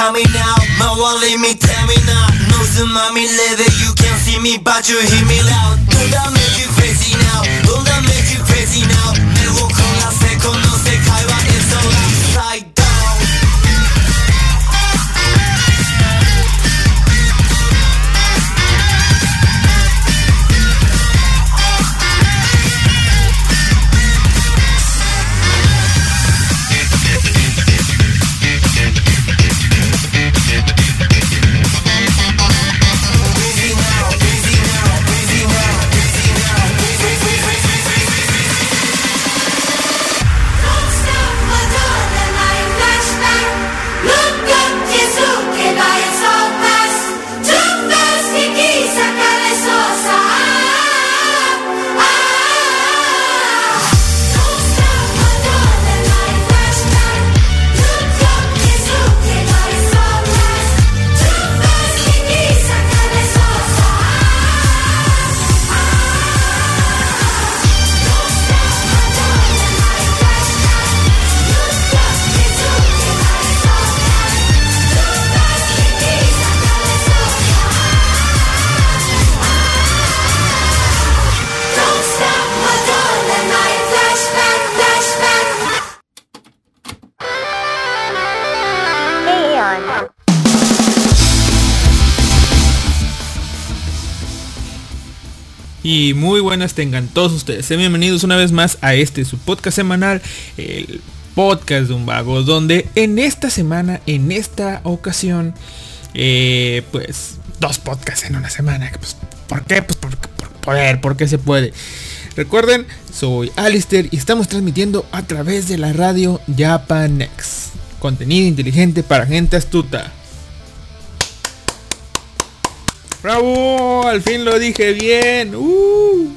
coming out My wallet me tell me now. No tsunami leather You can see me but you hear me loud muy buenas tengan todos ustedes. Sean bienvenidos una vez más a este su podcast semanal, el podcast de un vago, donde en esta semana, en esta ocasión, eh, pues dos podcasts en una semana. Pues, ¿Por qué? Pues por, por poder, porque se puede. Recuerden, soy Alistair y estamos transmitiendo a través de la radio Japanex. Contenido inteligente para gente astuta. ¡Bravo! Al fin lo dije bien. ¡Uh!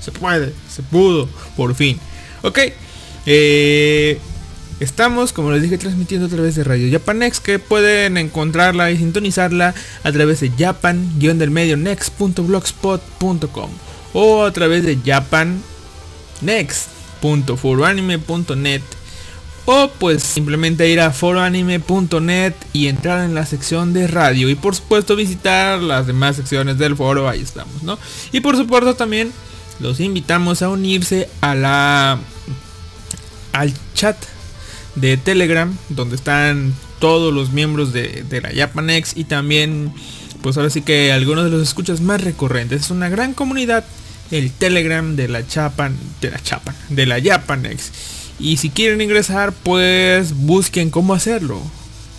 Se puede, se pudo, por fin. Ok. eh, estamos, como les dije, transmitiendo a través de Radio Japanex, que pueden encontrarla y sintonizarla a través de japan-del-medio next.blogspot.com o a través de japannext.furoanime.net o pues simplemente ir a foroanime.net y entrar en la sección de radio y por supuesto visitar las demás secciones del foro, ahí estamos, ¿no? Y por supuesto también los invitamos a unirse a la al chat de Telegram donde están todos los miembros de, de la Japanex y también pues ahora sí que algunos de los escuchas más recurrentes. Es una gran comunidad el Telegram de la Japan, de la Japan, de la Japanex. Y si quieren ingresar, pues busquen cómo hacerlo.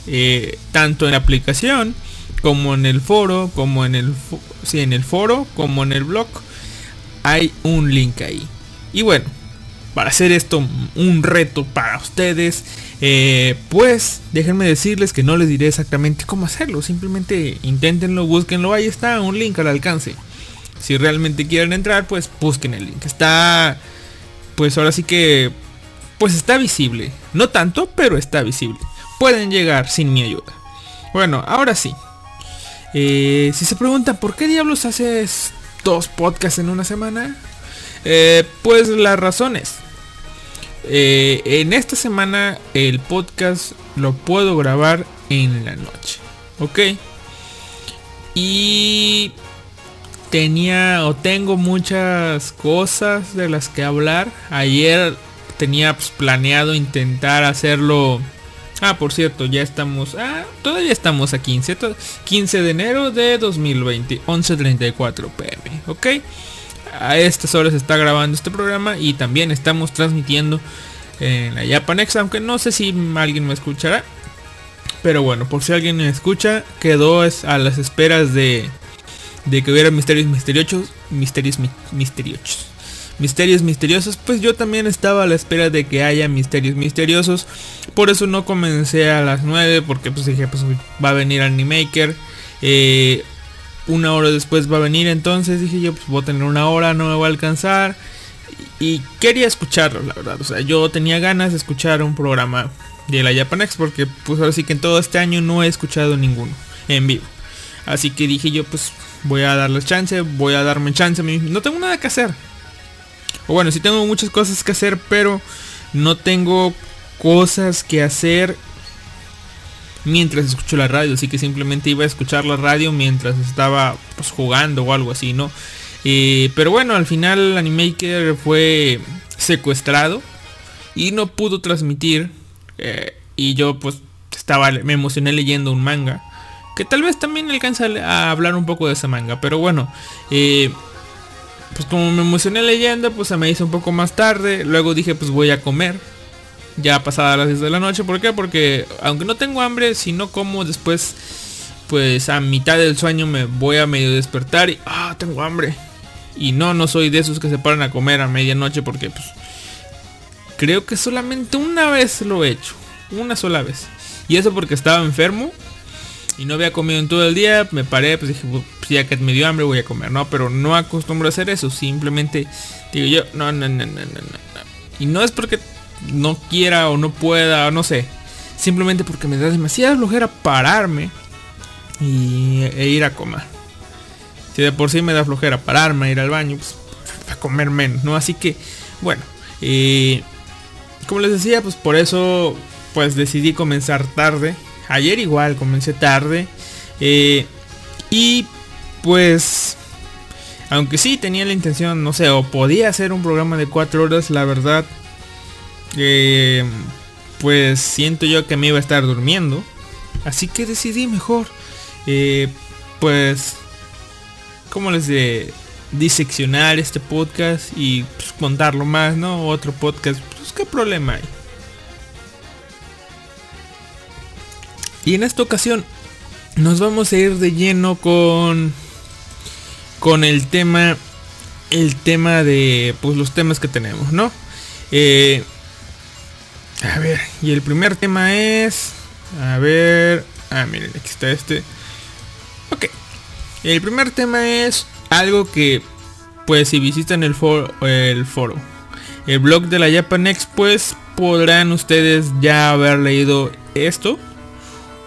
Eh, tanto en la aplicación, como en el foro, como en el, sí, en el foro, como en el blog. Hay un link ahí. Y bueno, para hacer esto un reto para ustedes, eh, pues déjenme decirles que no les diré exactamente cómo hacerlo. Simplemente inténtenlo, búsquenlo. Ahí está, un link al alcance. Si realmente quieren entrar, pues busquen el link. Está, pues ahora sí que, pues está visible. No tanto, pero está visible. Pueden llegar sin mi ayuda. Bueno, ahora sí. Eh, si se preguntan por qué diablos haces dos podcasts en una semana, eh, pues las razones. Eh, en esta semana el podcast lo puedo grabar en la noche. ¿Ok? Y tenía o tengo muchas cosas de las que hablar. Ayer tenía pues, planeado intentar hacerlo. Ah, por cierto, ya estamos. Ah, todavía estamos a 15. to- 15 de enero de 2020, 11.34 pm. ¿Ok? A estas horas está grabando este programa y también estamos transmitiendo en la Japanex, aunque no sé si alguien me escuchará. Pero bueno, por si alguien me escucha, quedó a las esperas de, de que hubiera misterios misteriosos. Misterios mi- misteriosos. Misterios misteriosos. Pues yo también estaba a la espera de que haya misterios misteriosos. Por eso no comencé a las 9. Porque pues dije, pues va a venir Animaker. Eh, una hora después va a venir. Entonces dije yo, pues voy a tener una hora, no me va a alcanzar. Y quería escucharlo, la verdad. O sea, yo tenía ganas de escuchar un programa de la Japanex. Porque pues ahora sí que en todo este año no he escuchado ninguno en vivo. Así que dije yo, pues voy a darles chance, voy a darme chance. No tengo nada que hacer. O bueno, sí tengo muchas cosas que hacer, pero no tengo cosas que hacer mientras escucho la radio, así que simplemente iba a escuchar la radio mientras estaba pues, jugando o algo así, ¿no? Eh, pero bueno, al final Animaker fue secuestrado y no pudo transmitir. eh, y yo pues estaba, me emocioné leyendo un manga. Que tal vez también alcanza a hablar un poco de ese manga. Pero bueno, eh, pues como me emocioné leyendo, pues se me hizo un poco más tarde. Luego dije pues voy a comer. Ya pasada las 10 de la noche. ¿Por qué? Porque aunque no tengo hambre, si no como después, pues a mitad del sueño me voy a medio despertar y... Ah, tengo hambre. Y no, no soy de esos que se paran a comer a medianoche porque pues creo que solamente una vez lo he hecho. Una sola vez. Y eso porque estaba enfermo y no había comido en todo el día. Me paré, pues dije, pues ya que me dio hambre voy a comer. No, pero no acostumbro a hacer eso. Simplemente digo yo, no, no, no, no, no, no. Y no es porque no quiera o no pueda o no sé. Simplemente porque me da demasiada flojera pararme y, e ir a comer. Si de por sí me da flojera pararme, ir al baño, pues a comer menos, ¿no? Así que, bueno, eh, como les decía, pues por eso pues decidí comenzar tarde. Ayer igual comencé tarde. eh, y pues, aunque sí tenía la intención, no sé, o podía hacer un programa de cuatro horas, la verdad, eh, pues siento yo que me iba a estar durmiendo. Así que decidí mejor, eh, pues, ¿cómo les diré? Diseccionar este podcast y pues, contarlo más, ¿no? Otro podcast, pues qué problema hay. Y en esta ocasión nos vamos a ir de lleno con con el tema el tema de pues los temas que tenemos, ¿no? Eh, a ver, y el primer tema es a ver, ah, miren, aquí está este. Ok. El primer tema es algo que pues si visitan el foro, el foro, el blog de la Japanex, pues podrán ustedes ya haber leído esto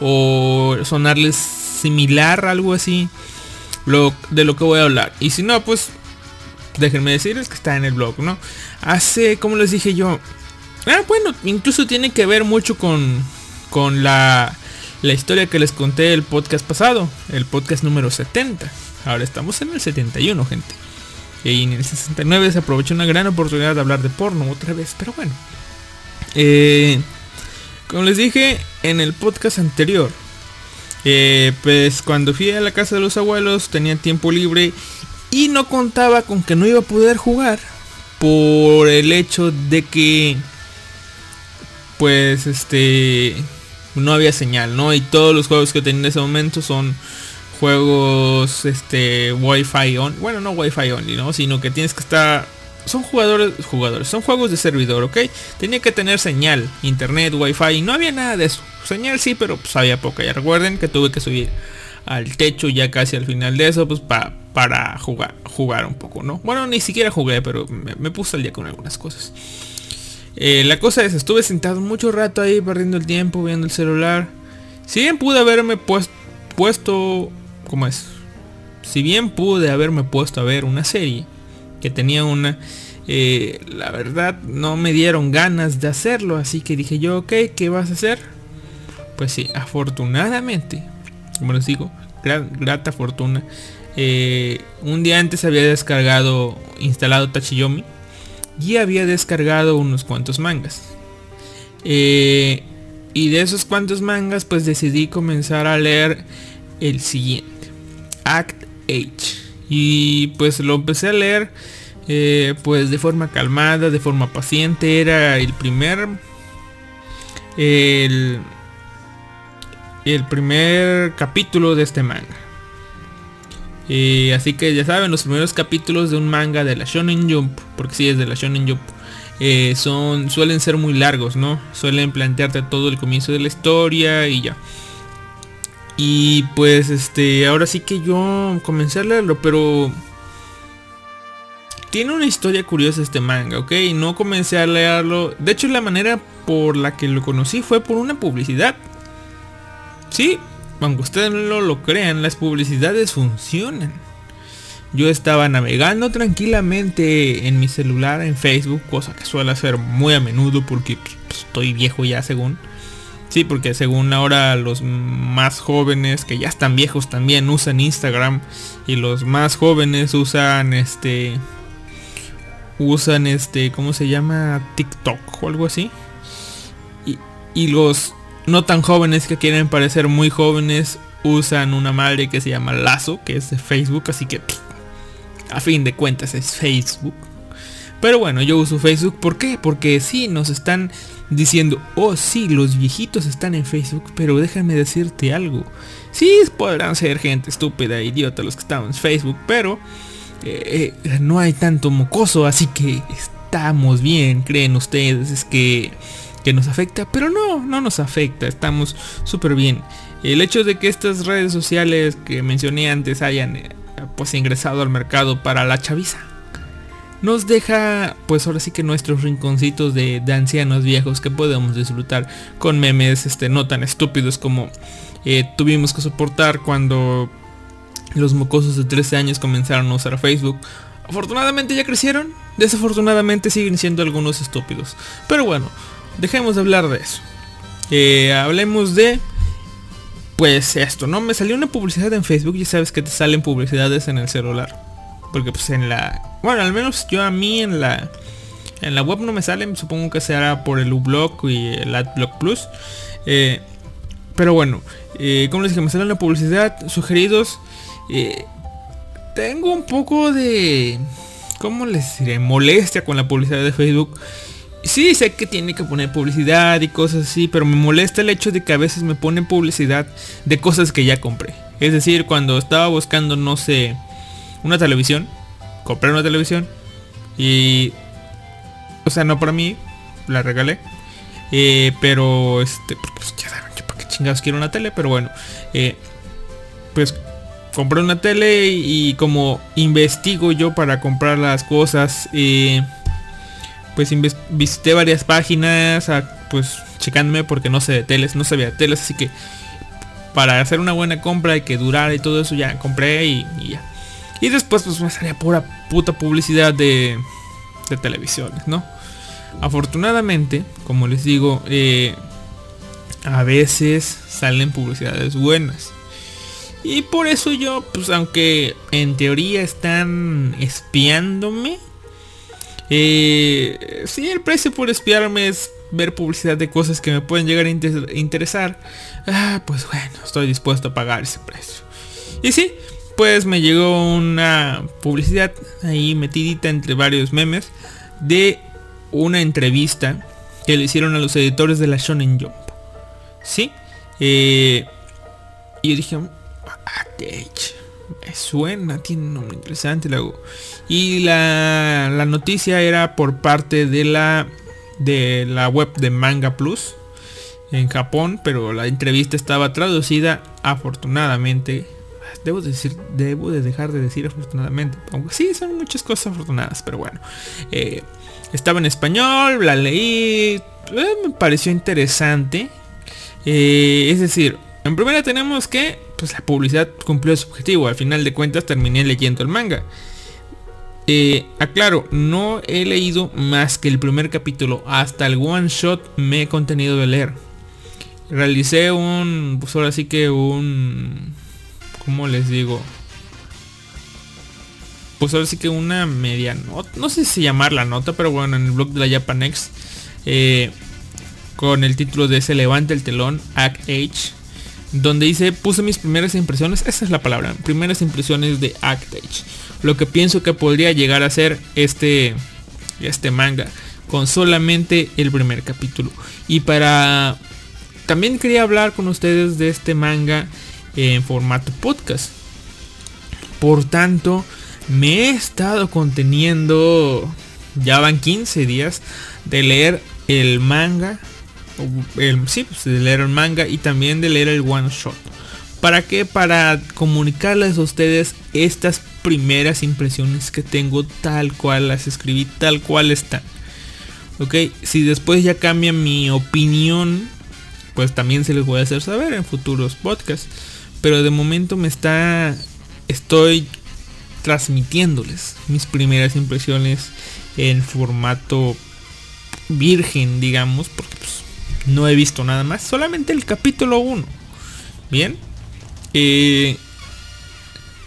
o sonarles similar, algo así, lo, de lo que voy a hablar. Y si no, pues déjenme decirles que está en el blog, ¿no? Hace, como les dije yo, ah, bueno, incluso tiene que ver mucho con, con la, la historia que les conté el podcast pasado, el podcast número 70. Ahora estamos en el 71, gente. Y en el 69 se aprovechó una gran oportunidad de hablar de porno otra vez, pero bueno. Eh, como les dije en el podcast anterior, eh, pues cuando fui a la casa de los abuelos tenía tiempo libre y no contaba con que no iba a poder jugar por el hecho de que pues este no había señal, ¿no? Y todos los juegos que tenía en ese momento son juegos este Wi-Fi on, bueno, no Wi-Fi only, ¿no? Sino que tienes que estar son jugadores, jugadores, son juegos de servidor, ¿ok? Tenía que tener señal, internet, wifi, y no había nada de eso. Señal sí, pero pues había poca. Ya recuerden que tuve que subir al techo ya casi al final de eso, pues pa- para jugar, jugar un poco, ¿no? Bueno, ni siquiera jugué, pero me, puse al día con algunas cosas. Eh, la cosa es, estuve sentado mucho rato ahí perdiendo el tiempo, viendo el celular. Si bien pude haberme pues- puesto, ¿cómo es? Si bien pude haberme puesto a ver una serie que tenía una, eh, la verdad no me dieron ganas de hacerlo, así que dije yo, ok, ¿qué vas a hacer? Pues sí, afortunadamente, como les digo, gra- grata fortuna. eh, un día antes había descargado, instalado Tachiyomi y había descargado unos cuantos mangas. Eh, y de esos cuantos mangas, pues decidí comenzar a leer el siguiente, Act H. Y pues lo empecé a leer eh, pues de forma calmada, de forma paciente. Era el primer... El, el primer capítulo de este manga. Eh, así que ya saben, los primeros capítulos de un manga de la Shonen Jump, porque si es de la Shonen Jump, eh, son, suelen ser muy largos, ¿no? Suelen plantearte todo el comienzo de la historia y ya. Y pues este, ahora sí que yo comencé a leerlo, pero tiene una historia curiosa este manga, ¿ok? No comencé a leerlo. De hecho, la manera por la que lo conocí fue por una publicidad. Sí, aunque ustedes no lo crean, las publicidades funcionan. Yo estaba navegando tranquilamente en mi celular en Facebook, cosa que suelo hacer muy a menudo porque pues, estoy viejo ya según. Sí, porque según ahora los más jóvenes, que ya están viejos también, usan Instagram. Y los más jóvenes usan este... Usan este, ¿cómo se llama? TikTok o algo así. Y, y los no tan jóvenes que quieren parecer muy jóvenes usan una madre que se llama Lazo, que es de Facebook, así que a fin de cuentas es Facebook. Pero bueno, yo uso Facebook, ¿por qué? Porque sí, nos están diciendo, oh sí, los viejitos están en Facebook, pero déjame decirte algo. Sí, podrán ser gente estúpida, idiota los que están en Facebook, pero eh, eh, no hay tanto mocoso, así que estamos bien, creen ustedes, es que, que nos afecta, pero no, no nos afecta, estamos súper bien. El hecho de que estas redes sociales que mencioné antes hayan eh, pues ingresado al mercado para la chaviza nos deja pues ahora sí que nuestros rinconcitos de, ancianos viejos que podemos disfrutar con memes este, no tan estúpidos como eh, tuvimos que soportar cuando los mocosos de 13 años comenzaron a usar Facebook. Afortunadamente ya crecieron, desafortunadamente siguen siendo algunos estúpidos. Pero bueno, dejemos de hablar de eso. Eh, hablemos de pues esto, ¿no? Me salió una publicidad en Facebook, ya sabes que te salen publicidades en el celular. Porque pues en la... Bueno, al menos yo a mí en la... En la web no me salen, supongo que será por el uBlock y el AdBlock Plus. Eh, pero bueno, eh, como les dije, me sale la publicidad, sugeridos. Eh, tengo un poco de... ¿Cómo les diré? Molestia con la publicidad de Facebook. Sí, sé que tiene que poner publicidad y cosas así, pero me molesta el hecho de que a veces me ponen publicidad de cosas que ya compré. Es decir, cuando estaba buscando, no sé, una televisión. Compré una televisión. Y... O sea, no para mí. La regalé. Eh, pero este... Pues ya saben que para qué chingados quiero una tele. Pero bueno. Eh, pues compré una tele y, como investigo yo para comprar las cosas. Eh, pues visité varias páginas. pues checándome porque no sé de teles. No sabía de teles. Así que para hacer una buena compra y que durara y todo eso ya compré y ya. Y después pues me salía pura puta publicidad de, de televisiones, ¿no? Afortunadamente, como les digo, eh, a veces salen publicidades buenas. Y por eso yo, pues aunque en teoría están espiándome, eh, si el precio por espiarme es ver publicidad de cosas que me pueden llegar a interesar, ah, pues bueno, estoy dispuesto a pagar ese precio. Y sí, después me llegó una publicidad ahí metidita entre varios memes de una entrevista que le hicieron a los editores de la Shonen Jump. ¿Sí? Eh, y yo dije, me suena, tiene un nombre interesante. Y la, la noticia era por parte de la, de la web de Manga Plus en Japón, pero la entrevista estaba traducida afortunadamente debo decir, debo de dejar de decir afortunadamente. Aunque sí, son muchas cosas afortunadas, pero bueno. Eh, estaba en español, la leí, eh, me pareció interesante. Eh, es decir, en primera tenemos que, pues la publicidad cumplió su objetivo. Al final de cuentas terminé leyendo el manga. aclaro, no he leído más que el primer capítulo. Hasta el one shot me he contenido de leer. Realicé un, pues ahora sí que un ¿cómo les digo? Pues ahora sí que una media nota, no sé si llamarla nota, pero bueno, en el blog de la Japanex, eh, con el título de Se levanta el telón, Act H, donde dice, puse mis primeras impresiones, esa es la palabra, primeras impresiones de Act H. Lo que pienso que podría llegar a ser este, este manga, con solamente el primer capítulo. Y para... También quería hablar con ustedes de este manga en formato podcast. Por tanto, me he estado conteniendo, ya van 15 días de leer el manga, el, sí, pues, de leer el manga y también de leer el one shot. ¿Para qué? Para comunicarles a ustedes estas primeras impresiones que tengo tal cual las escribí, tal cual están. Ok, si después ya cambia mi opinión, pues también se les voy a hacer saber en futuros podcasts. Pero de momento me está... Estoy transmitiéndoles mis primeras impresiones en formato virgen, digamos, porque pues, No he visto nada más, solamente el capítulo 1. Bien. Eh,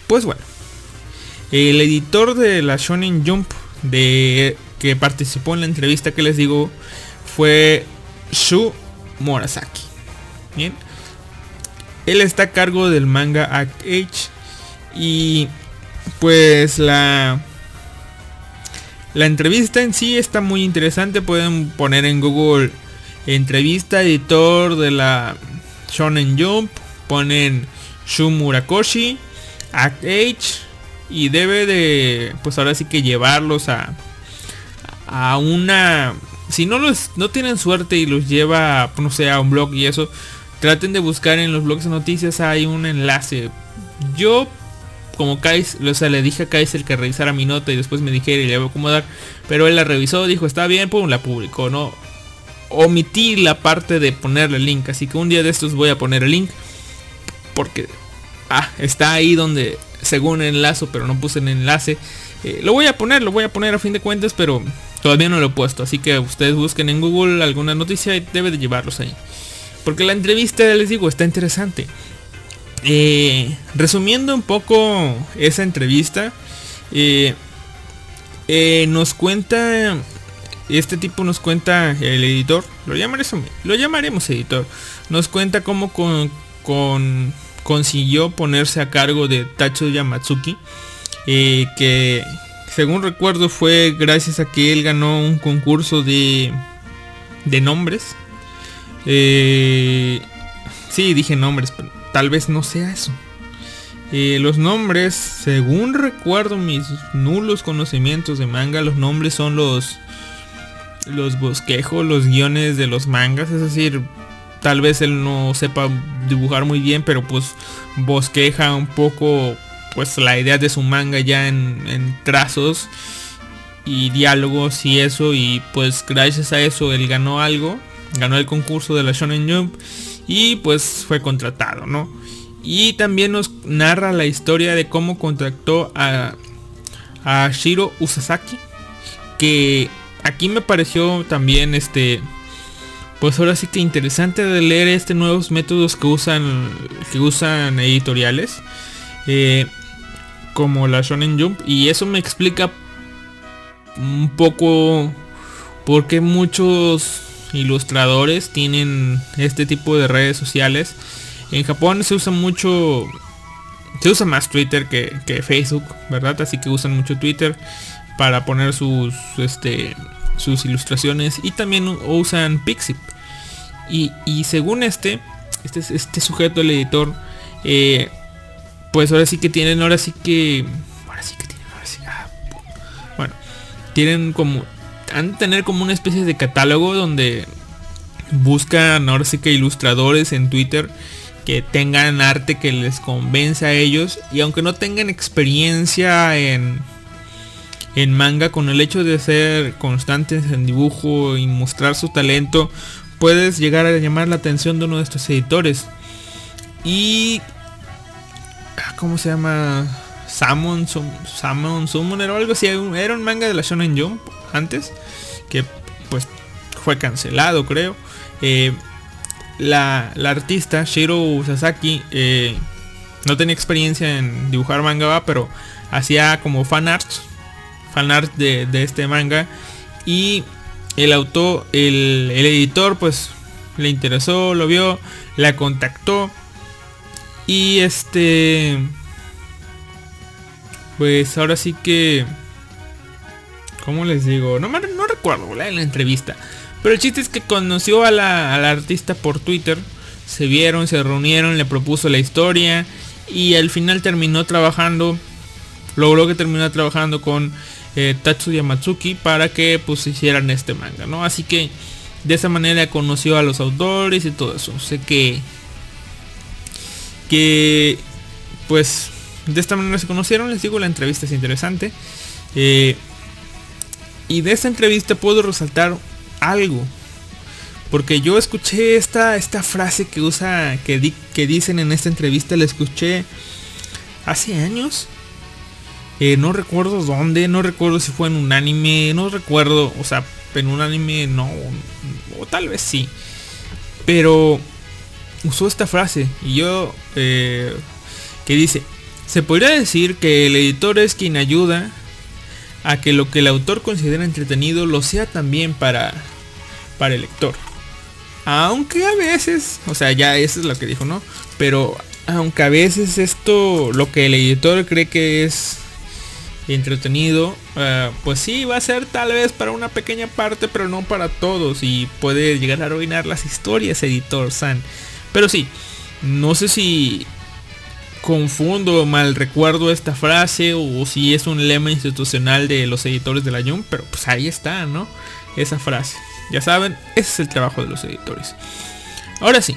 pues bueno. El editor de la Shonen Jump de que participó en la entrevista que les digo fue Shu Murasaki. Bien. Él está a cargo del manga Act H y pues la la entrevista en sí está muy interesante. Pueden poner en Google entrevista editor de la Shonen Jump. Ponen Shu Murakoshi, Act H y debe de pues ahora sí que llevarlos a a una si no los no tienen suerte y los lleva no sé a un blog y eso traten de buscar en los blogs de noticias hay un enlace yo como Kais, o sea, le dije a Kaiser que revisara mi nota y después me dijera y le voy a acomodar. Pero él la revisó, dijo, está bien, pum, la publicó, ¿no? Omití la parte de ponerle el link, así que un día de estos voy a poner el link. Porque, ah, está ahí donde, según enlazo, pero no puse el enlace. Eh, lo voy a poner, lo voy a poner a fin de cuentas, pero todavía no lo he puesto. Así que ustedes busquen en Google alguna noticia y debe de llevarlos ahí. Porque la entrevista, les digo, está interesante. Eh, resumiendo un poco esa entrevista, eh, eh, nos cuenta, este tipo nos cuenta el editor, lo llamaremos, lo llamaremos editor, nos cuenta cómo con, con- consiguió ponerse a cargo de Tacho Yamatsuki, eh, que según recuerdo fue gracias a que él ganó un concurso de nombres. Eh, sí, dije nombres, pero tal vez no sea eso. Eh, los nombres, según recuerdo mis nulos conocimientos de manga, los nombres son los los bosquejos, los guiones de los mangas, es decir, tal vez él no sepa dibujar muy bien, pero pues bosqueja un poco pues la idea de su manga ya en, en trazos y diálogos y eso. Y pues gracias a eso él ganó algo, ganó el concurso de la Shonen Jump y pues fue contratado, ¿no? Y también nos narra la historia de cómo contactó a, a Shiro Usasaki, que aquí me pareció también este pues ahora sí que interesante de leer este nuevos métodos que usan que usan editoriales eh, como la Shonen Jump y eso me explica un poco por qué muchos ilustradores tienen este tipo de redes sociales. En Japón se usa mucho se usa más Twitter que, que Facebook verdad así que usan mucho Twitter para poner sus este sus ilustraciones y también usan Pixip y, y según este este este sujeto el editor eh, pues ahora sí que tienen ahora sí que ahora sí que tienen ahora sí ah, bueno tienen como han de tener como una especie de catálogo donde buscan ahora sí que ilustradores en Twitter que tengan arte que les convence a ellos. Y aunque no tengan experiencia en en manga con el hecho de ser constantes en dibujo y mostrar su talento puedes llegar a llamar la atención de uno de estos editores. Y ah, ¿cómo se llama? Salmon Summoner o algo así. Era un manga de la Shonen Jump antes que pues fue cancelado creo. Eh, la, la artista Shiro Sasaki eh, no tenía experiencia en dibujar manga va, pero hacía como fan art fan art de, de este manga. Y el autor el, el editor pues le interesó lo vio la contactó. Y este pues ahora sí que ¿Cómo les digo? No, no recuerdo en la entrevista. Pero el chiste es que conoció a la, a la artista por Twitter. Se vieron, se reunieron, le propuso la historia. Y al final terminó trabajando. Logró que terminó trabajando con eh, Tatsuya Matsuki para que pues hicieran este manga, ¿no? Así que de esa manera conoció a los autores y todo eso. Sé que. Que. Pues. De esta manera se conocieron. Les digo, la entrevista es interesante. Eh, y de esta entrevista puedo resaltar algo. Porque yo escuché esta, esta frase que usa, que, di- que dicen en esta entrevista, la escuché hace años. Eh, no recuerdo dónde, no recuerdo si fue en un anime, no recuerdo, o sea, en un anime no, o tal vez sí. Pero usó esta frase y yo eh, que dice, se podría decir que el editor es quien ayuda a que lo que el autor considera entretenido lo sea también para, para el lector. Aunque a veces, o sea, ya eso es lo que dijo, ¿no? Pero aunque a veces esto, lo que el editor cree que es entretenido, eh, pues sí, va a ser tal vez para una pequeña parte, pero no para todos. Y puede llegar a arruinar las historias, editor San. Pero sí, no sé si confundo o mal recuerdo esta frase o si es un lema institucional de los editores de la Jump, pero pues ahí está, ¿no? Esa frase. Ya saben, ese es el trabajo de los editores. Ahora sí,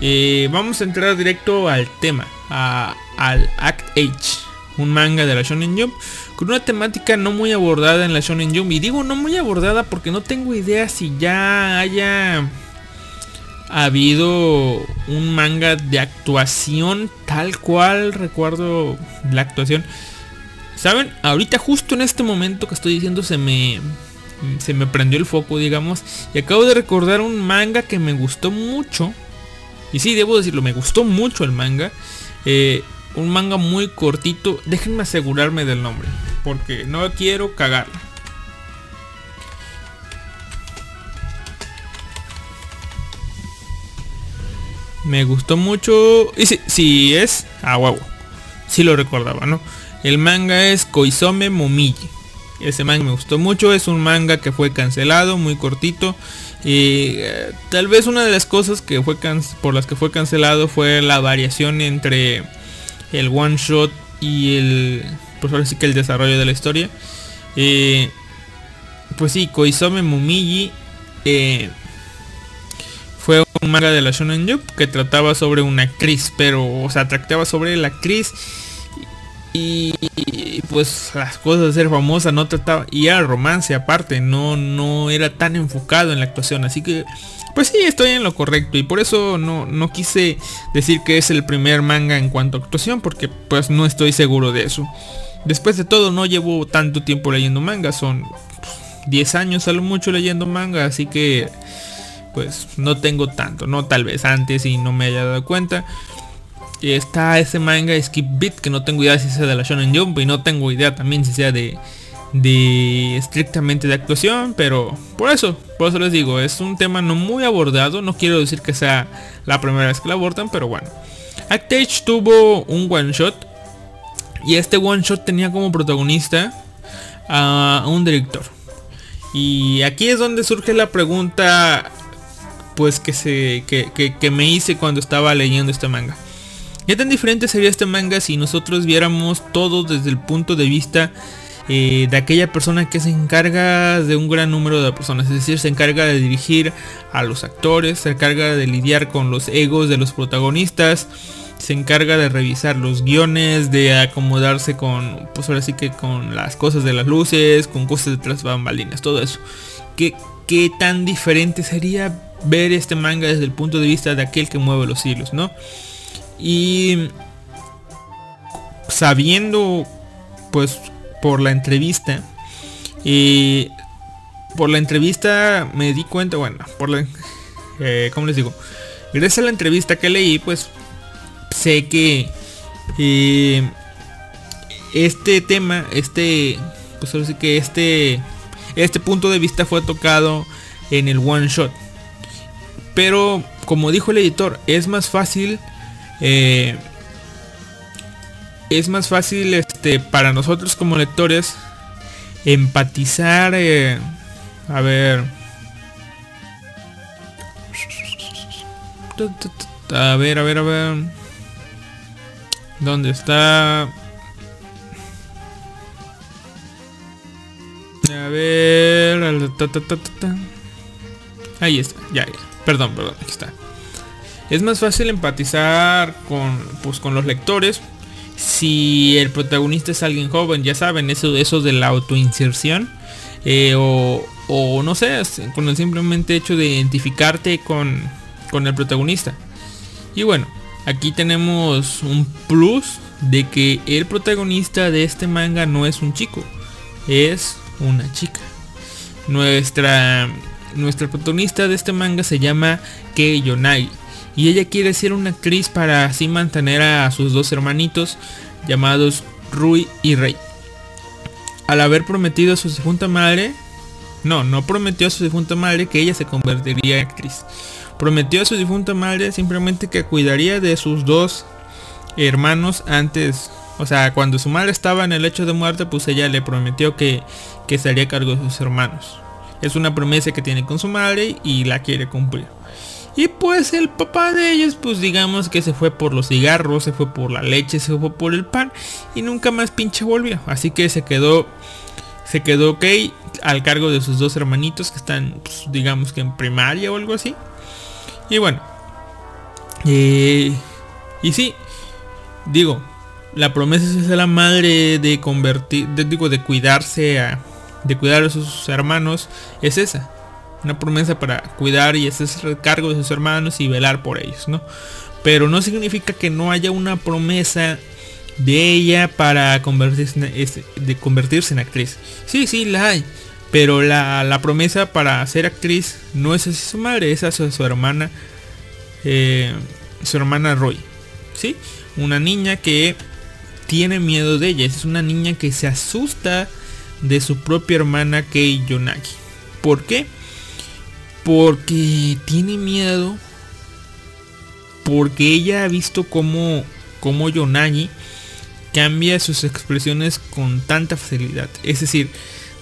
eh, vamos a entrar directo al tema, al Act H, un manga de la Shonen Jump con una temática no muy abordada en la Shonen Jump. Y digo no muy abordada porque no tengo idea si ya haya habido un manga de actuación tal cual recuerdo la actuación. Saben, ahorita justo en este momento que estoy diciendo se me se me prendió el foco, digamos, y acabo de recordar un manga que me gustó mucho. Y sí, debo decirlo, me gustó mucho el manga. Eh, un manga muy cortito. Déjenme asegurarme del nombre, porque no quiero cagarla. Me gustó mucho. Y si, si es. Ah, huevo. Si lo recordaba, ¿no? El manga es Koizome Momiji. Ese manga me gustó mucho. Es un manga que fue cancelado, muy cortito. Y eh, tal vez una de las cosas que fue por las que fue cancelado fue la variación entre el one shot y el. Pues ahora sí que el desarrollo de la historia. Eh, pues sí, Koizome Momiji. Eh, manga de la Shonen Jump que trataba sobre una actriz, pero, o sea, trataba sobre la actriz y, pues las cosas de ser famosa no trataba y era romance aparte, no no era tan enfocado en la actuación, así que pues sí, estoy en lo correcto y por eso no, no quise decir que es el primer manga en cuanto a actuación porque pues no estoy seguro de eso. Después de todo no llevo tanto tiempo leyendo manga, son 10 años a lo mucho leyendo manga, así que pues no tengo tanto, no tal vez antes y no me haya dado cuenta. Y está ese manga Skip Beat que no tengo idea si sea de la Shonen Jump y no tengo idea también si sea de, de estrictamente de actuación, pero por eso, por eso les digo, es un tema no muy abordado, no quiero decir que sea la primera vez que lo abordan, pero bueno. Actage tuvo un one shot y este one shot tenía como protagonista a un director. Y aquí es donde surge la pregunta pues que, se, que, me hice cuando estaba leyendo este manga. ¿Qué tan diferente sería este manga si nosotros viéramos todo desde el punto de vista eh, de aquella persona que se encarga de un gran número de personas? Es decir, se encarga de dirigir a los actores, se encarga de lidiar con los egos de los protagonistas, se encarga de revisar los guiones, de acomodarse con, pues ahora sí que con las cosas de las luces, con cosas de tras bambalinas, todo eso. ¿Qué, qué tan diferente sería ver este manga desde el punto de vista de aquel que mueve los hilos, ¿no? Y sabiendo, pues, por la entrevista, y por la entrevista me di cuenta, bueno, por la, eh, ¿cómo les digo? Gracias a la entrevista que leí, pues, sé que eh, este tema, este, pues ahora sí que este, este punto de vista fue tocado en el one shot. Pero como dijo el editor, es más fácil. Eh, es más fácil este, para nosotros como lectores empatizar. Eh, a ver. A ver, a ver, a ver. ¿Dónde está? Ver. Ahí está, ya, ya. Perdón, perdón, aquí está. Es más fácil empatizar con, pues, con los lectores si el protagonista es alguien joven, ya saben, eso, eso de la autoinserción. Eh, o, o, no sé, con el simplemente hecho de identificarte con, con el protagonista. Y bueno, aquí tenemos un plus de que el protagonista de este manga no es un chico, es una chica. Nuestra nuestra protagonista de este manga se llama Kei Yonagi. Y ella quiere ser una actriz para así mantener a sus dos hermanitos llamados Rui y Rei. Al haber prometido a su difunta madre, no, no prometió a su difunta madre que ella se convertiría en actriz. Prometió a su difunta madre simplemente que cuidaría de sus dos hermanos antes. O sea, cuando su madre estaba en el hecho de muerte, pues ella le prometió que, que se haría cargo de sus hermanos. Es una promesa que tiene con su madre y la quiere cumplir. Y pues el papá de ellos, pues digamos que se fue por los cigarros, se fue por la leche, se fue por el pan y nunca más pinche volvió. Así que se quedó, se quedó ok al cargo de sus dos hermanitos que están, pues, digamos que en primaria o algo así. Y bueno, eh, y sí, digo, la promesa es ser la madre de convertir, digo, de cuidarse a, de cuidar a sus hermanos, es esa. Una promesa para cuidar y hacerse cargo de sus hermanos y velar por ellos, ¿no? Pero no significa que no haya una promesa de ella para convertirse en, de convertirse en actriz. Sí, sí, la hay. Pero la, promesa para ser actriz no es hacia su madre, es hacia su hermana, eh, su hermana Roy. ¿Sí? Una niña que tiene miedo de ella. Es una niña que se asusta de su propia hermana Kei Yonagi. ¿Por qué? Porque tiene miedo. Porque ella ha visto cómo, cómo Yonagi cambia sus expresiones con tanta facilidad. Es decir,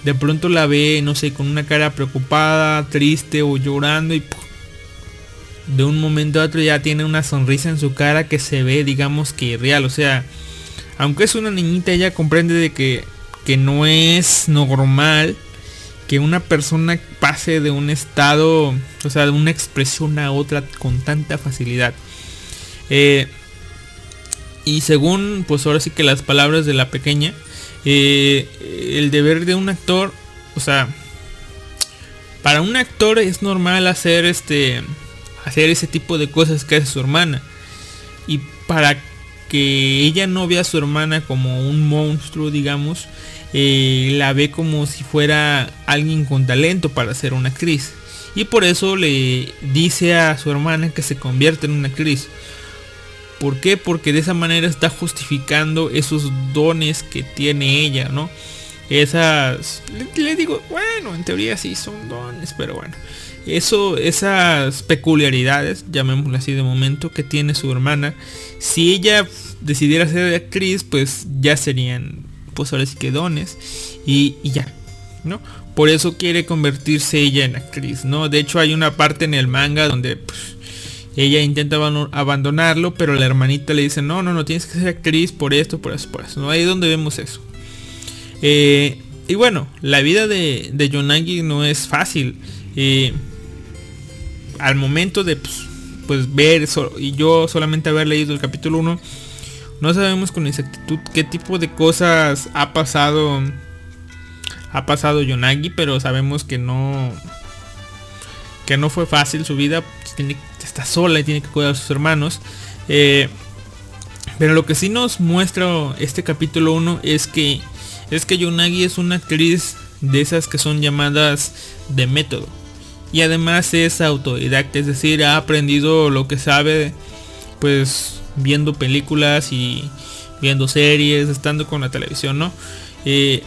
de pronto la ve, no sé, con una cara preocupada, triste o llorando y de un momento a otro ya tiene una sonrisa en su cara que se ve, digamos que real. O sea, aunque es una niñita, ella comprende de que, que no es normal que una persona pase de un estado, o sea, de una expresión a otra con tanta facilidad. Eh, y según, pues ahora sí que las palabras de la pequeña, eh, el deber de un actor, o sea, para un actor es normal hacer este, hacer ese tipo de cosas que hace su hermana. Y para que ella no vea a su hermana como un monstruo, digamos, eh, la ve como si fuera alguien con talento para ser una actriz. Y por eso le dice a su hermana que se convierta en una actriz. ¿Por qué? Porque de esa manera está justificando esos dones que tiene ella, ¿no? Esas, le, digo, bueno, en teoría sí son dones, pero bueno. Eso, esas peculiaridades, llamémoslo así de momento, que tiene su hermana. Si ella decidiera ser actriz, pues ya serían, pues ahora sí que dones. Y, ya, ¿no? Por eso quiere convertirse ella en actriz, ¿no? De hecho hay una parte en el manga donde... Pues, ella intenta abandonarlo, pero la hermanita le dice, no, no, no, tienes que ser actriz por esto, por eso, por eso. ¿no? Ahí es donde vemos eso. Eh, y bueno, la vida de, de Yonagi no es fácil. Eh, al momento de pues, pues ver eso, y yo solamente haber leído el capítulo 1, no sabemos con exactitud qué tipo de cosas ha pasado ha pasado Yonagi, pero sabemos que no que no fue fácil su vida, está sola y tiene que cuidar a sus hermanos. Eh, pero lo que sí nos muestra este capítulo 1 es que es que Yonagi es una actriz de esas que son llamadas de método. Y además es autodidacta, es decir, ha aprendido lo que sabe pues viendo películas y viendo series, estando con la televisión, ¿no? Eh,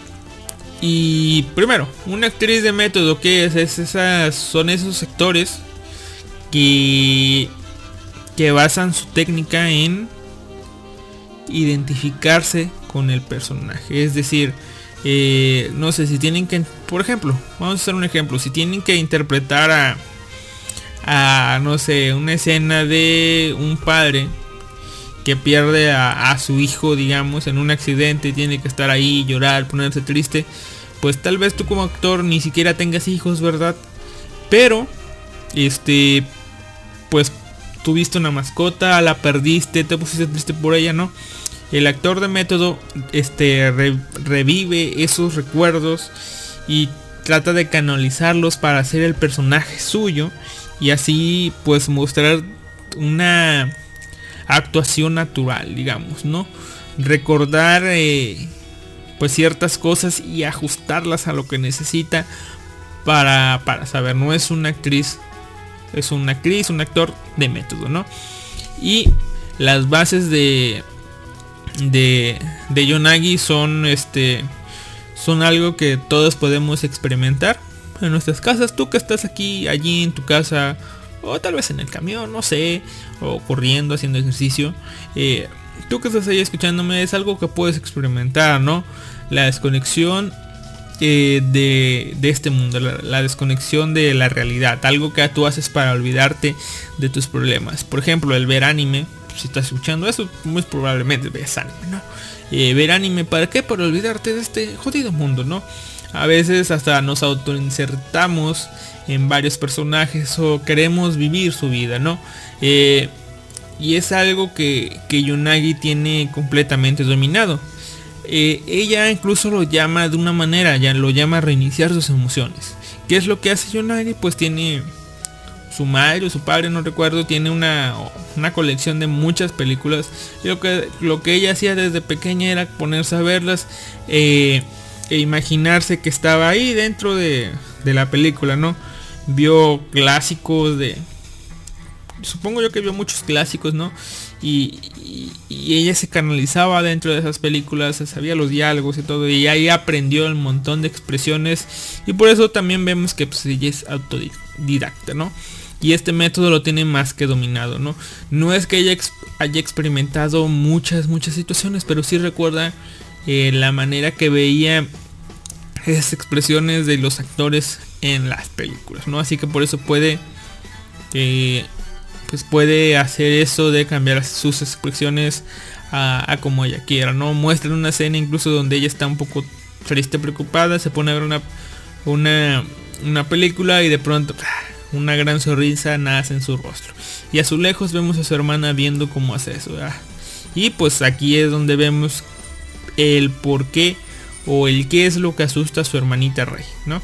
y primero, una actriz de método, que es? esas, son esos sectores que, que basan su técnica en identificarse con el personaje. Es decir, eh, no sé si tienen que, por ejemplo, vamos a hacer un ejemplo, si tienen que interpretar a, a no sé, una escena de un padre que pierde a, su hijo, digamos, en un accidente y tiene que estar ahí, llorar, ponerse triste, pues tal vez tú como actor ni siquiera tengas hijos, ¿verdad? Pero, este, pues tuviste una mascota, la perdiste, te pusiste triste por ella, ¿no? El actor de método, este, revive esos recuerdos y trata de canalizarlos para hacer el personaje suyo y así pues mostrar una actuación natural, digamos, ¿no? Recordar eh, pues ciertas cosas y ajustarlas a lo que necesita para, para saber. No es una actriz, es una actriz, un actor de método, ¿no? Y las bases de de, de Yonagi son este son algo que todos podemos experimentar en nuestras casas. Tú que estás aquí, allí en tu casa, o tal vez en el camión, no sé, o corriendo, haciendo ejercicio. Eh, tú que estás ahí escuchándome, es algo que puedes experimentar, ¿no? La desconexión eh, de, de, este mundo, la, la, desconexión de la realidad, algo que tú haces para olvidarte de tus problemas. Por ejemplo, el ver anime, si estás escuchando eso, muy probablemente ves anime, ¿no? Eh, ver anime, ¿para qué? Para olvidarte de este jodido mundo, ¿no? A veces hasta nos autoinsertamos en varios personajes o queremos vivir su vida, ¿no? Eh, y es algo que, que Yunagi tiene completamente dominado. Eh, ella incluso lo llama de una manera, ya lo llama reiniciar sus emociones. ¿Qué es lo que hace Yunagi? Pues tiene su madre o su padre, no recuerdo, tiene una, una colección de muchas películas. Lo que, lo que ella hacía desde pequeña era ponerse a verlas eh, e imaginarse que estaba ahí dentro de, de la película, ¿no? Vio clásicos de... Supongo yo que vio muchos clásicos, ¿no? Y, ella se canalizaba dentro de esas películas, sabía los diálogos y todo, y ahí aprendió un montón de expresiones, y por eso también vemos que pues, ella es autodidacta, ¿no? Y este método lo tiene más que dominado, ¿no? No es que ex haya experimentado muchas, muchas situaciones, pero sí recuerda eh, la manera que veía esas expresiones de los actores en las películas, ¿no? Así que por eso puede... Eh, pues puede hacer eso de cambiar sus expresiones a, a, como ella quiera, ¿no? Muestra una escena incluso donde ella está un poco triste, preocupada, se pone a ver una, una, una película y de pronto una gran sonrisa nace en su rostro. Y a su lejos vemos a su hermana viendo cómo hace eso. Y pues aquí es donde vemos el por qué o el qué es lo que asusta a su hermanita Rey, ¿no?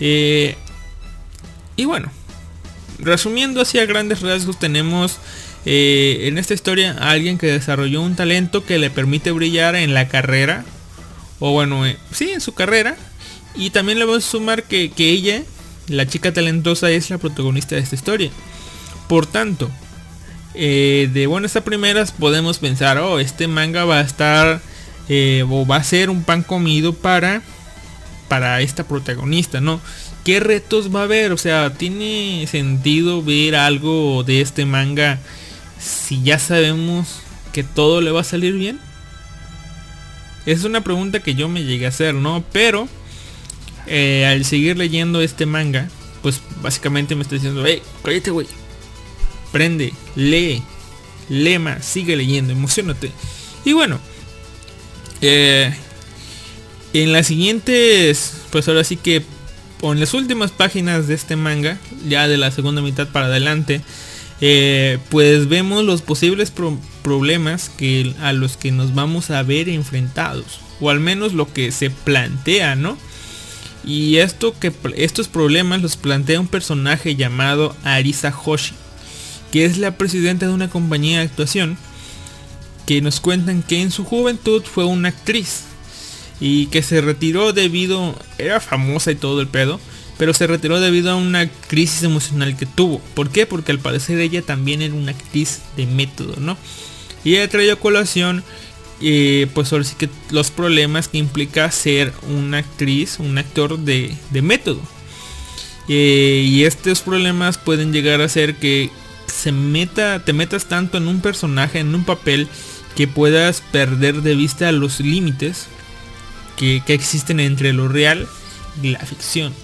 Eh, y bueno, resumiendo así a grandes rasgos tenemos eh, en esta historia a alguien que desarrolló un talento que le permite brillar en la carrera. O bueno, eh, sí, en su carrera. Y también le vamos a sumar que, que ella la chica talentosa es la protagonista de esta historia. Por tanto, eh, de buenas a primeras podemos pensar, oh, este manga va a estar eh, o va a ser un pan comido para para esta protagonista, ¿no? ¿Qué retos va a haber? O sea, ¿tiene sentido ver algo de este manga si ya sabemos que todo le va a salir bien? Es una pregunta que yo me llegué a hacer, ¿no? Pero eh, al seguir leyendo este manga, pues básicamente me está diciendo, hey, cállate, güey. Prende, lee, más, sigue leyendo, emocionate. Y bueno, eh, en las siguientes, pues ahora sí que, en las últimas páginas de este manga, ya de la segunda mitad para adelante, eh, pues vemos los posibles pro problemas que, a los que nos vamos a ver enfrentados. O al menos lo que se plantea, ¿no? Y esto que estos problemas los plantea un personaje llamado Arisa Hoshi, que es la presidenta de una compañía de actuación, que nos cuentan que en su juventud fue una actriz y que se retiró debido, era famosa y todo el pedo, pero se retiró debido a una crisis emocional que tuvo. ¿Por qué? Porque al parecer ella también era una actriz de método, ¿no? Y ella trajo a colación eh, pues ahora sí que los problemas que implica ser una actriz, un actor de, de método. Eh, y estos problemas pueden llegar a ser que se meta, te metas tanto en un personaje, en un papel, que puedas perder de vista los límites que, que existen entre lo real y la ficción.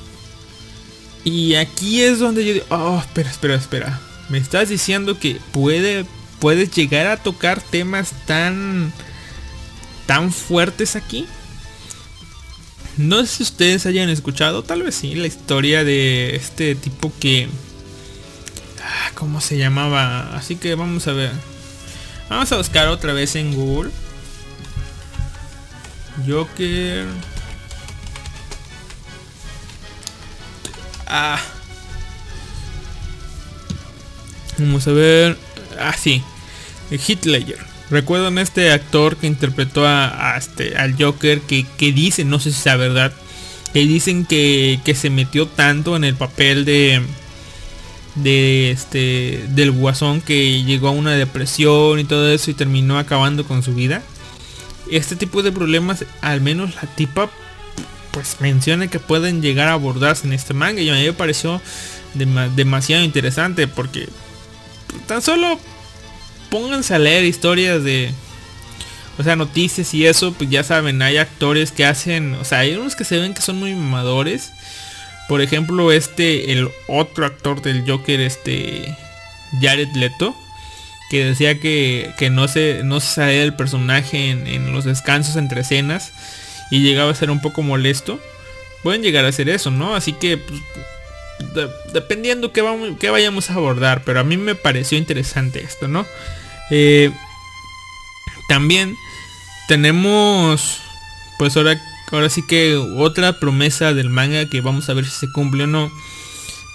Y aquí es donde yo digo, oh, espera, espera, espera. Me estás diciendo que puede, puedes llegar a tocar temas tan tan fuertes aquí. No sé si ustedes hayan escuchado, tal vez sí, la historia de este tipo que... Ah, ¿Cómo se llamaba? Así que vamos a ver. Vamos a buscar otra vez en Google. Joker. Ah. Vamos a ver. Ah, sí. Hitler. ¿Recuerdan este actor que interpretó a, este, al Joker que, que, dice, no sé si es verdad, que dicen que, que se metió tanto en el papel de de este del guasón que llegó a una depresión y todo eso y terminó acabando con su vida. Este tipo de problemas, al menos la tipa pues menciona que pueden llegar a abordarse en este manga y a mí me pareció demasiado interesante porque tan solo pónganse a leer historias de o sea, noticias y eso, pues ya saben, hay actores que hacen, o sea, hay unos que se ven que son muy mamadores por ejemplo, este, el otro actor del Joker, este, Jared Leto, que decía que, no se, no se del personaje en, los descansos entre escenas y llegaba a ser un poco molesto. Pueden llegar a hacer eso, ¿no? Así que, pues, dependiendo que, vamos, que vayamos a abordar, pero a mí me pareció interesante esto, ¿no? Eh, también tenemos, pues ahora ahora sí que otra promesa del manga que vamos a ver si se cumple o no.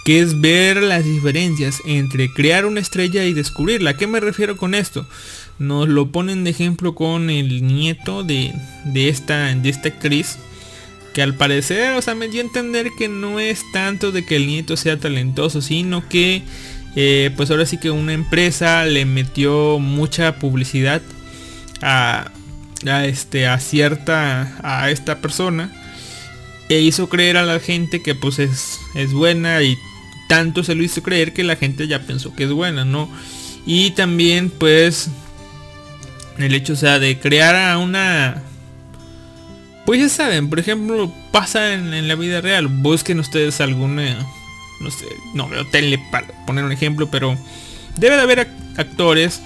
Que es ver las diferencias entre crear una estrella y descubrirla. ¿A qué me refiero con esto? Nos lo ponen de ejemplo con el nieto de, esta, de esta actriz. Que al parecer, o sea, me dio a entender que no es tanto de que el nieto sea talentoso, sino que eh, pues ahora sí que una empresa le metió mucha publicidad a, este, a cierta, a esta persona e hizo creer a la gente que pues es, es buena y tanto se lo hizo creer que la gente ya pensó que es buena, ¿no? Y también pues el hecho, o sea, de crear a una... Pues ya saben, por ejemplo, pasa en la vida real. Busquen ustedes alguna... No sé, no veo tele para poner un ejemplo, pero debe de haber actores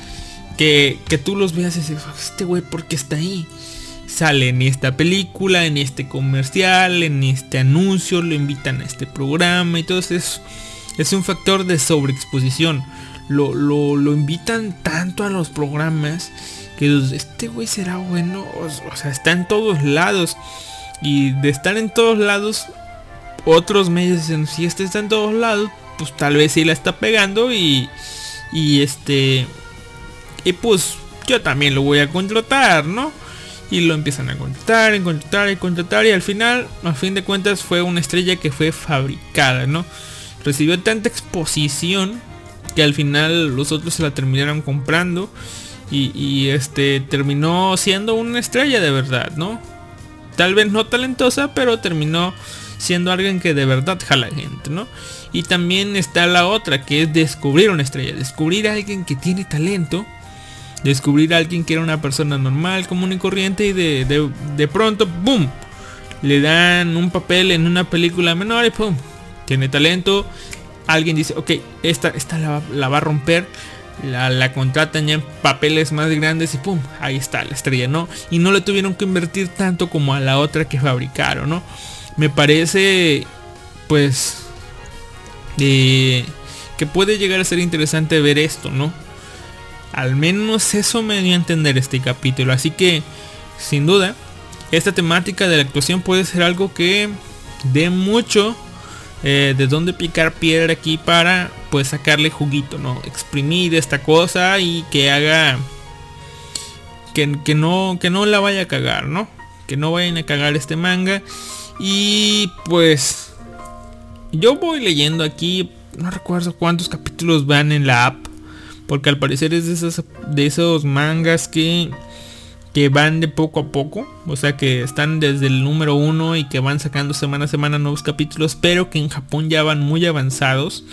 que, tú los veas y dices, este güey, ¿por qué está ahí? Sale en esta película, en este comercial, en este anuncio, lo invitan a este programa y todo eso. Es, un factor de sobreexposición. Lo, lo, invitan tanto a los programas que este güey será bueno. O, sea, está en todos lados. Y de estar en todos lados, otros medios dicen, si este está en todos lados, pues tal vez sí la está pegando y, y este y pues yo también lo voy a contratar, ¿no? Y lo empiezan a contratar, a contratar, y contratar. Y al final, a fin de cuentas, fue una estrella que fue fabricada, ¿no? Recibió tanta exposición que al final los otros se la terminaron comprando. Y, este terminó siendo una estrella de verdad, ¿no? Tal vez no talentosa, pero terminó siendo alguien que de verdad jala gente, ¿no? Y también está la otra, que es descubrir una estrella, descubrir a alguien que tiene talento descubrir a alguien que era una persona normal, común y corriente y de, de, pronto, ¡boom! Le dan un papel en una película menor y ¡pum! Tiene talento. Alguien dice, ok, esta, esta la, va a romper. La, la, contratan ya en papeles más grandes y ¡pum! Ahí está la estrella, ¿no? Y no le tuvieron que invertir tanto como a la otra que fabricaron, ¿no? Me parece, pues, que puede llegar a ser interesante ver esto, ¿no? Al menos eso me dio a entender este capítulo. Así que, sin duda, esta temática de la actuación puede ser algo que dé mucho eh, de dónde picar piedra aquí para pues sacarle juguito, ¿no? Exprimir esta cosa y que haga que, que, no, que no la vaya a cagar, ¿no? Que no vayan a cagar este manga. Y pues yo voy leyendo aquí, no recuerdo cuántos capítulos van en la app. Porque al parecer es de esos, de esos mangas que, que van de poco a poco. O sea que están desde el número uno y que van sacando semana a semana nuevos capítulos. Pero que en Japón ya van muy avanzados.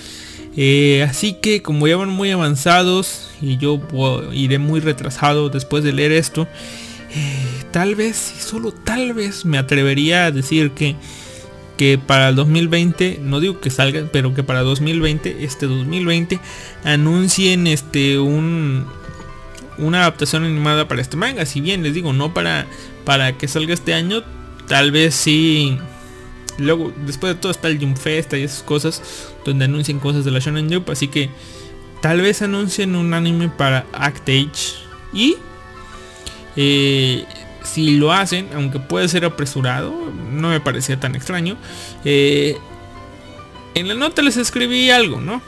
Eh, así que como ya van muy avanzados y yo iré muy retrasado después de leer esto. Tal vez, y solo tal vez me atrevería a decir que que para el 2020, no digo que salga, pero que para 2020, este 2020, anuncien este un una adaptación animada para este manga. Si bien les digo, no para, para que salga este año, tal vez sí. Luego, después de todo está el Jump Fest y esas cosas, donde anuncien cosas de la Shonen Jump. Así que tal vez anuncien un anime para Act Age. Y eh, si lo hacen, aunque puede ser apresurado, no me parecía tan extraño. Eh, en la nota les escribí algo, ¿no?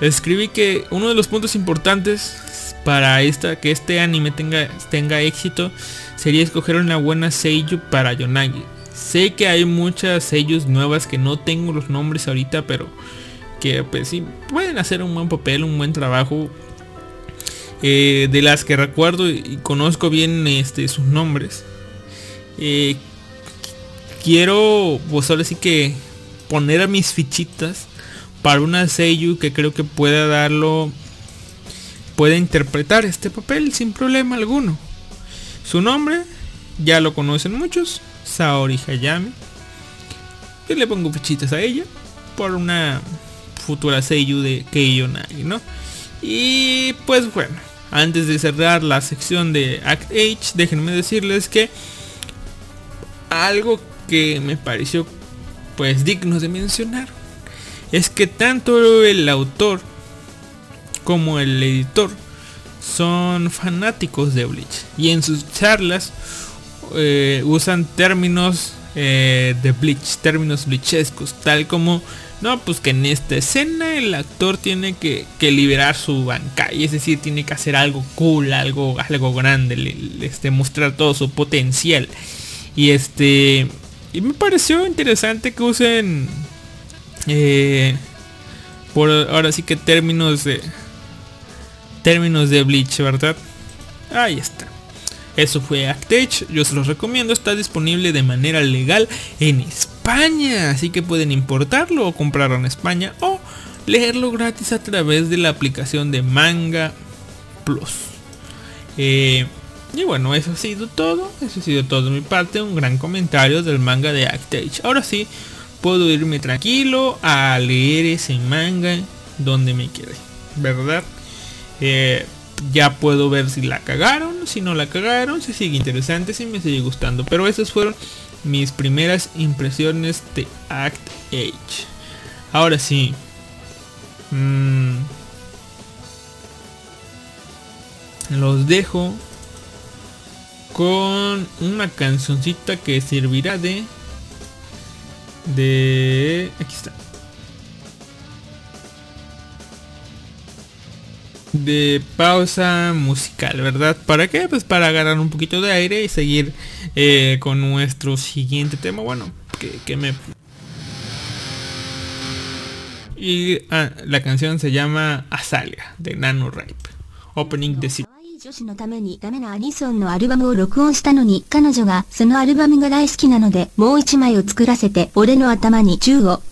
Les escribí que uno de los puntos importantes para esta, que este anime tenga, tenga éxito sería escoger una buena seiyuu para Yonagi. Sé que hay muchas sellos nuevas que no tengo los nombres ahorita, pero que pues sí pueden hacer un buen papel, un buen trabajo. Eh, de las que recuerdo y conozco bien este, sus nombres. Eh, quiero, pues ahora sí que poner a mis fichitas para una Seiyu que creo que pueda darlo, puede interpretar este papel sin problema alguno. Su nombre ya lo conocen muchos, Saori Hayami. Yo le pongo fichitas a ella por una futura Seiyu de Keiyo Nagi, ¿no? Y pues bueno, antes de cerrar la sección de Act H, déjenme decirles que algo que me pareció pues digno de mencionar es que tanto el autor como el editor son fanáticos de Bleach. Y en sus charlas eh, usan términos eh, de Bleach, términos bleachescos, tal como no, pues que en esta escena el actor tiene que, liberar su banca. Y es decir, tiene que hacer algo cool, algo, algo grande, este, mostrar todo su potencial. Y este. Y me pareció interesante que usen. Eh, por ahora sí que términos de. Términos de Bleach, ¿verdad? Ahí está. Eso fue Actech, yo se los recomiendo, está disponible de manera legal en España, así que pueden importarlo o comprarlo en España o leerlo gratis a través de la aplicación de Manga Plus. Eh, y bueno, eso ha sido todo, eso ha sido todo de mi parte, un gran comentario del manga de Actage. Ahora sí, puedo irme tranquilo a leer ese manga donde me quede, ¿verdad? Eh, ya puedo ver si la cagaron, si no la cagaron, si sigue interesante, si me sigue gustando. Pero esas fueron mis primeras impresiones de Act Age. Ahora sí. Mm, los dejo con una cancioncita que servirá de... De... Aquí está. de pausa musical, ¿verdad? ¿Para qué? Pues para agarrar un poquito de aire y seguir eh, con nuestro siguiente tema. Bueno, que, me... Y ah, la canción se llama Azalia de Nano Ripe. Opening de 女子のためにダメなアニソンのアルバムを録音したのに、彼女がそのアルバムが大好きなので、もう一枚を作らせて、俺の頭に銃を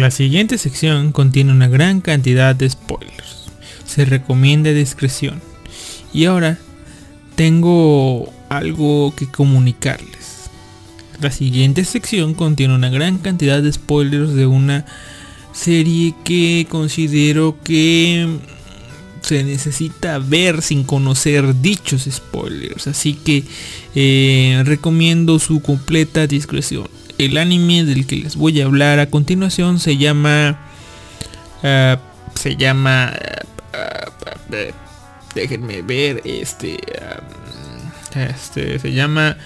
La siguiente sección contiene una gran cantidad de spoilers. Se recomienda discreción. Y ahora tengo algo que comunicarles. La siguiente sección contiene una gran cantidad de spoilers de una serie que considero que se necesita ver sin conocer dichos spoilers. Así que eh, recomiendo su completa discreción. El anime del que les voy a hablar a continuación se llama... ah, se llama... ah, ah, déjenme ver. Este... este se llama...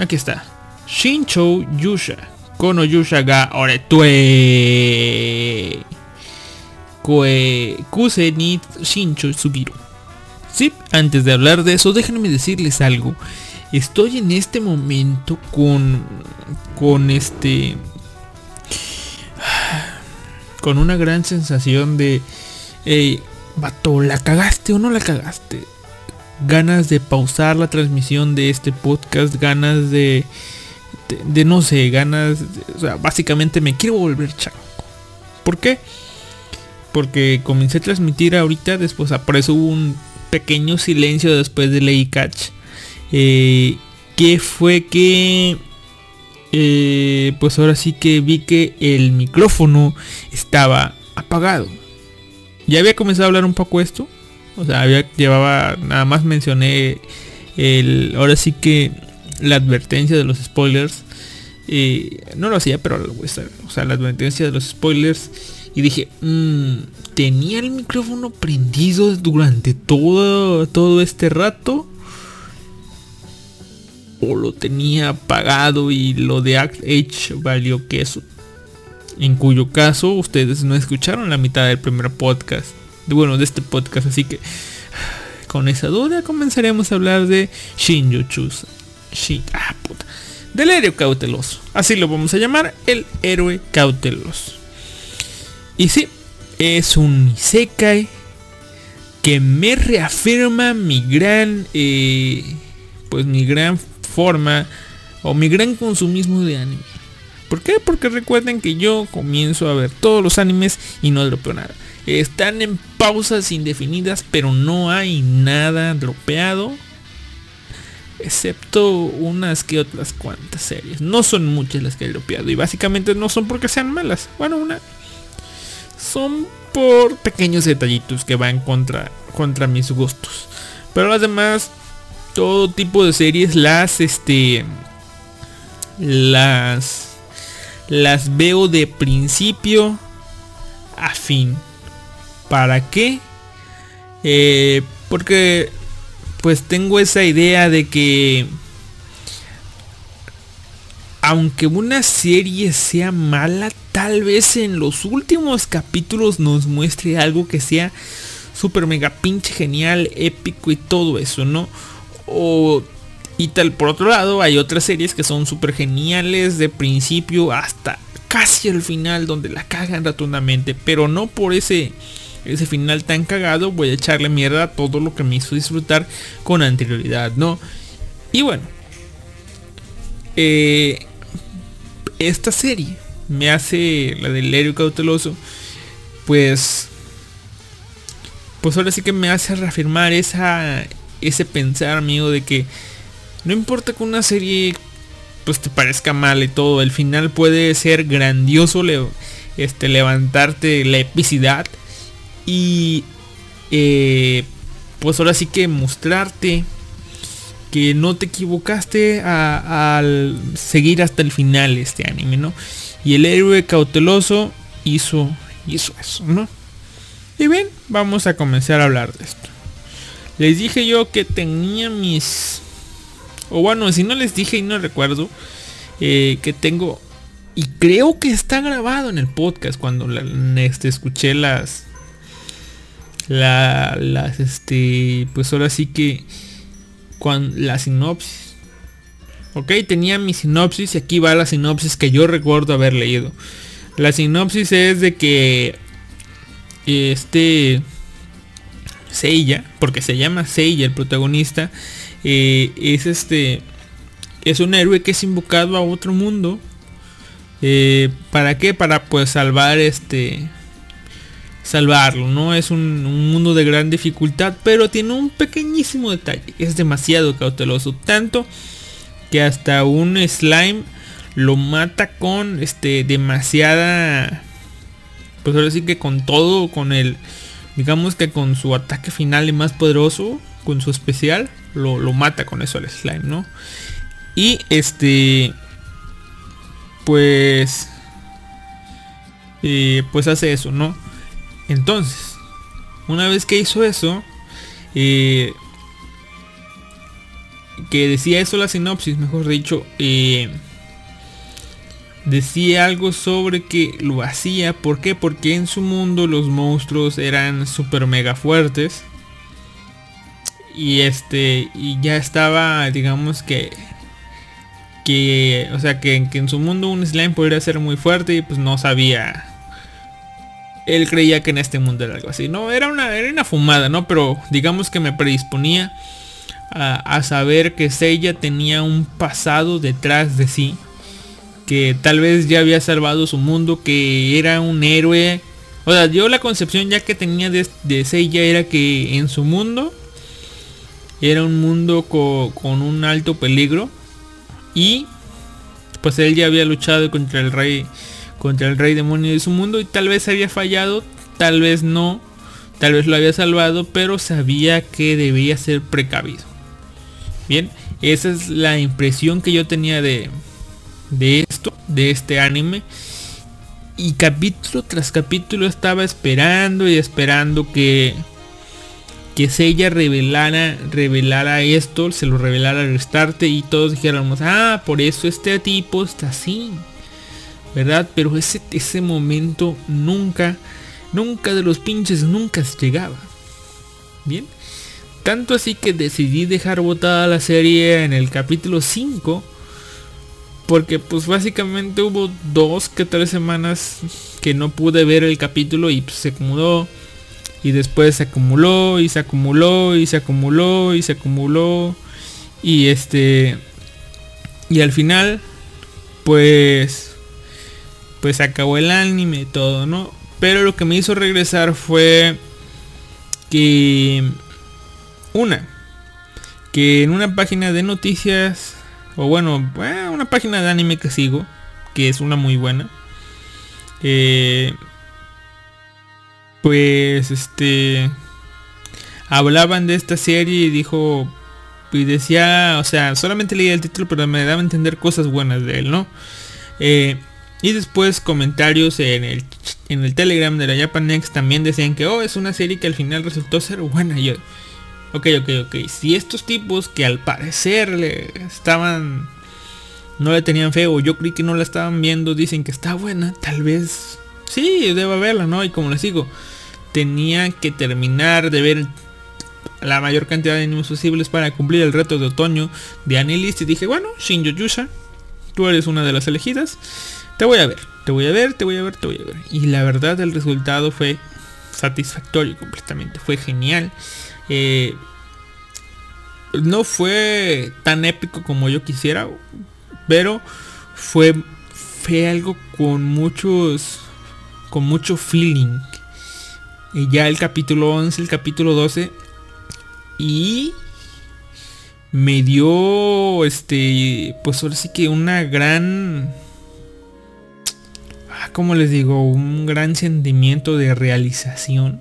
Aquí está. Shincho Yusha. Kono Yusha ga Oretue. Kue Kuse ni Shincho Subiru. Sí, antes de hablar de eso, déjenme decirles algo. Estoy en este momento con. con este. con una gran sensación de. Ey, vato, ¿la cagaste o no la cagaste? Ganas de pausar la transmisión de este podcast, ganas de. de, no sé, ganas. o sea, básicamente me quiero volver chaco. ¿Por qué? Porque comencé a transmitir ahorita, después por eso un pequeño silencio después de Lady Catch. Eh, que fue que eh, pues ahora sí que vi que el micrófono estaba apagado. Ya había comenzado a hablar un poco esto. O sea, había llevaba nada más mencioné el ahora sí que la advertencia de los spoilers. Eh, no lo hacía, pero o sea, la advertencia de los spoilers y dije, "Mm, tenía el micrófono prendido durante todo todo este rato lo tenía apagado y lo de Act H valió queso. En cuyo caso ustedes no escucharon la mitad del primer podcast. De, bueno, de este podcast. Así que con esa duda comenzaremos a hablar de Shinjo Chusa. Shin, ah, puta. Del héroe cauteloso. Así lo vamos a llamar. El héroe cauteloso. Y sí, es un Isekai que me reafirma mi gran, eh, pues mi gran forma o mi gran consumismo de anime. ¿Por qué? Porque recuerden que yo comienzo a ver todos los animes y no dropeo nada. Están en pausas indefinidas, pero no hay nada dropeado. Excepto unas que otras cuantas series. No son muchas las que he dropeado. Y básicamente no son porque sean malas. Bueno, una. Son por pequeños detallitos que van contra, contra mis gustos. Pero las demás, todo tipo de series las este. Las. Las veo de principio a fin. ¿Para qué? Eh, porque pues tengo esa idea de que aunque una serie sea mala, tal vez en los últimos capítulos nos muestre algo que sea super mega pinche genial, épico y todo eso, ¿no? O y tal por otro lado hay otras series que son super geniales de principio hasta casi el final donde la cagan rotundamente, pero no por ese ese final tan cagado voy a echarle mierda a todo lo que me hizo disfrutar con anterioridad, ¿no? Y bueno, eh, esta serie me hace la del héroe cauteloso, pues, pues ahora sí que me hace reafirmar esa, ese pensar mío de que no importa que una serie pues te parezca mal y todo, el final puede ser grandioso, le- este, levantarte la epicidad y eh, pues ahora sí que mostrarte que no te equivocaste al seguir hasta el final este anime, ¿no? Y el héroe cauteloso hizo, hizo eso, ¿no? Y bien, vamos a comenzar a hablar de esto. Les dije yo que tenía mis... O bueno, si no les dije y no recuerdo, eh, que tengo... Y creo que está grabado en el podcast cuando la, este, escuché las... La, las, este, pues ahora sí que... La sinopsis. Ok, tenía mi sinopsis y aquí va la sinopsis que yo recuerdo haber leído. La sinopsis es de que este Seiya, porque se llama Seiya el protagonista, eh, es este es un héroe que es invocado a otro mundo Eh, ¿Para qué? Para pues salvar este... Salvarlo, ¿no? Es un, un mundo de gran dificultad, pero tiene un pequeñísimo detalle. Es demasiado cauteloso. Tanto que hasta un slime lo mata con este demasiada pues ahora sí que con todo con el digamos que con su ataque final y más poderoso con su especial lo, lo mata con eso al slime no y este pues eh, pues hace eso no entonces una vez que hizo eso eh, que decía eso la sinopsis mejor dicho eh, decía algo sobre que lo hacía. ¿Por qué? Porque en su mundo los monstruos eran super mega fuertes. Y este, y ya estaba, digamos que, que, o sea, que, que en su mundo un slime podría ser muy fuerte y pues no sabía. Él creía que en este mundo era algo así. No, era una, era una fumada, ¿no? Pero digamos que me predisponía a, a saber que Seiya tenía un pasado detrás de sí que tal vez ya había salvado su mundo, que era un héroe. O sea, yo la concepción ya que tenía de, de Seiya era que en su mundo era un mundo con un alto peligro y pues él ya había luchado contra el rey contra el rey demonio de su mundo y tal vez había fallado, tal vez no, tal vez lo había salvado, pero sabía que debía ser precavido. Bien, esa es la impresión que yo tenía de, de de este anime. Y capítulo tras capítulo estaba esperando y esperando que que ella revelara, revelara esto, se lo revelara al restarte y todos dijéramos, ah, por eso este tipo está así. ¿Verdad? Pero ese, ese momento nunca, nunca de los pinches nunca llegaba. Bien. Tanto así que decidí dejar botada la serie en el capítulo 5 porque pues básicamente hubo dos que tres semanas que no pude ver el capítulo y pues, se acumuló. Y después se acumuló y se acumuló y se acumuló y se acumuló. Y este... Y al final pues... Pues acabó el anime y todo, ¿no? Pero lo que me hizo regresar fue que... Una. Que en una página de noticias o bueno, eh, una página de anime que sigo, que es una muy buena. Eh, pues este hablaban de esta serie y dijo y decía, o sea, solamente leía el título, pero me daba a entender cosas buenas de él, ¿no? Eh, y después comentarios en el, en el Telegram de la Japan Next también decían que, oh, es una serie que al final resultó ser buena. Y Ok, ok, ok. Si estos tipos que al parecer le estaban... No le tenían fe o yo creí que no la estaban viendo, dicen que está buena, tal vez... Sí, debo verla, ¿no? Y como les digo, tenía que terminar de ver la mayor cantidad de animes posibles para cumplir el reto de otoño de Anilist y dije, bueno, Shinjo Yusha, tú eres una de las elegidas, te voy a ver, te voy a ver, te voy a ver, te voy a ver. Y la verdad el resultado fue satisfactorio completamente, fue genial. Eh, no fue tan épico como yo quisiera, pero fue, algo con muchos, con mucho feeling. Y ya el capítulo 11, el capítulo 12 y me dio este pues ahora sí que una gran ah, como les digo un gran sentimiento de realización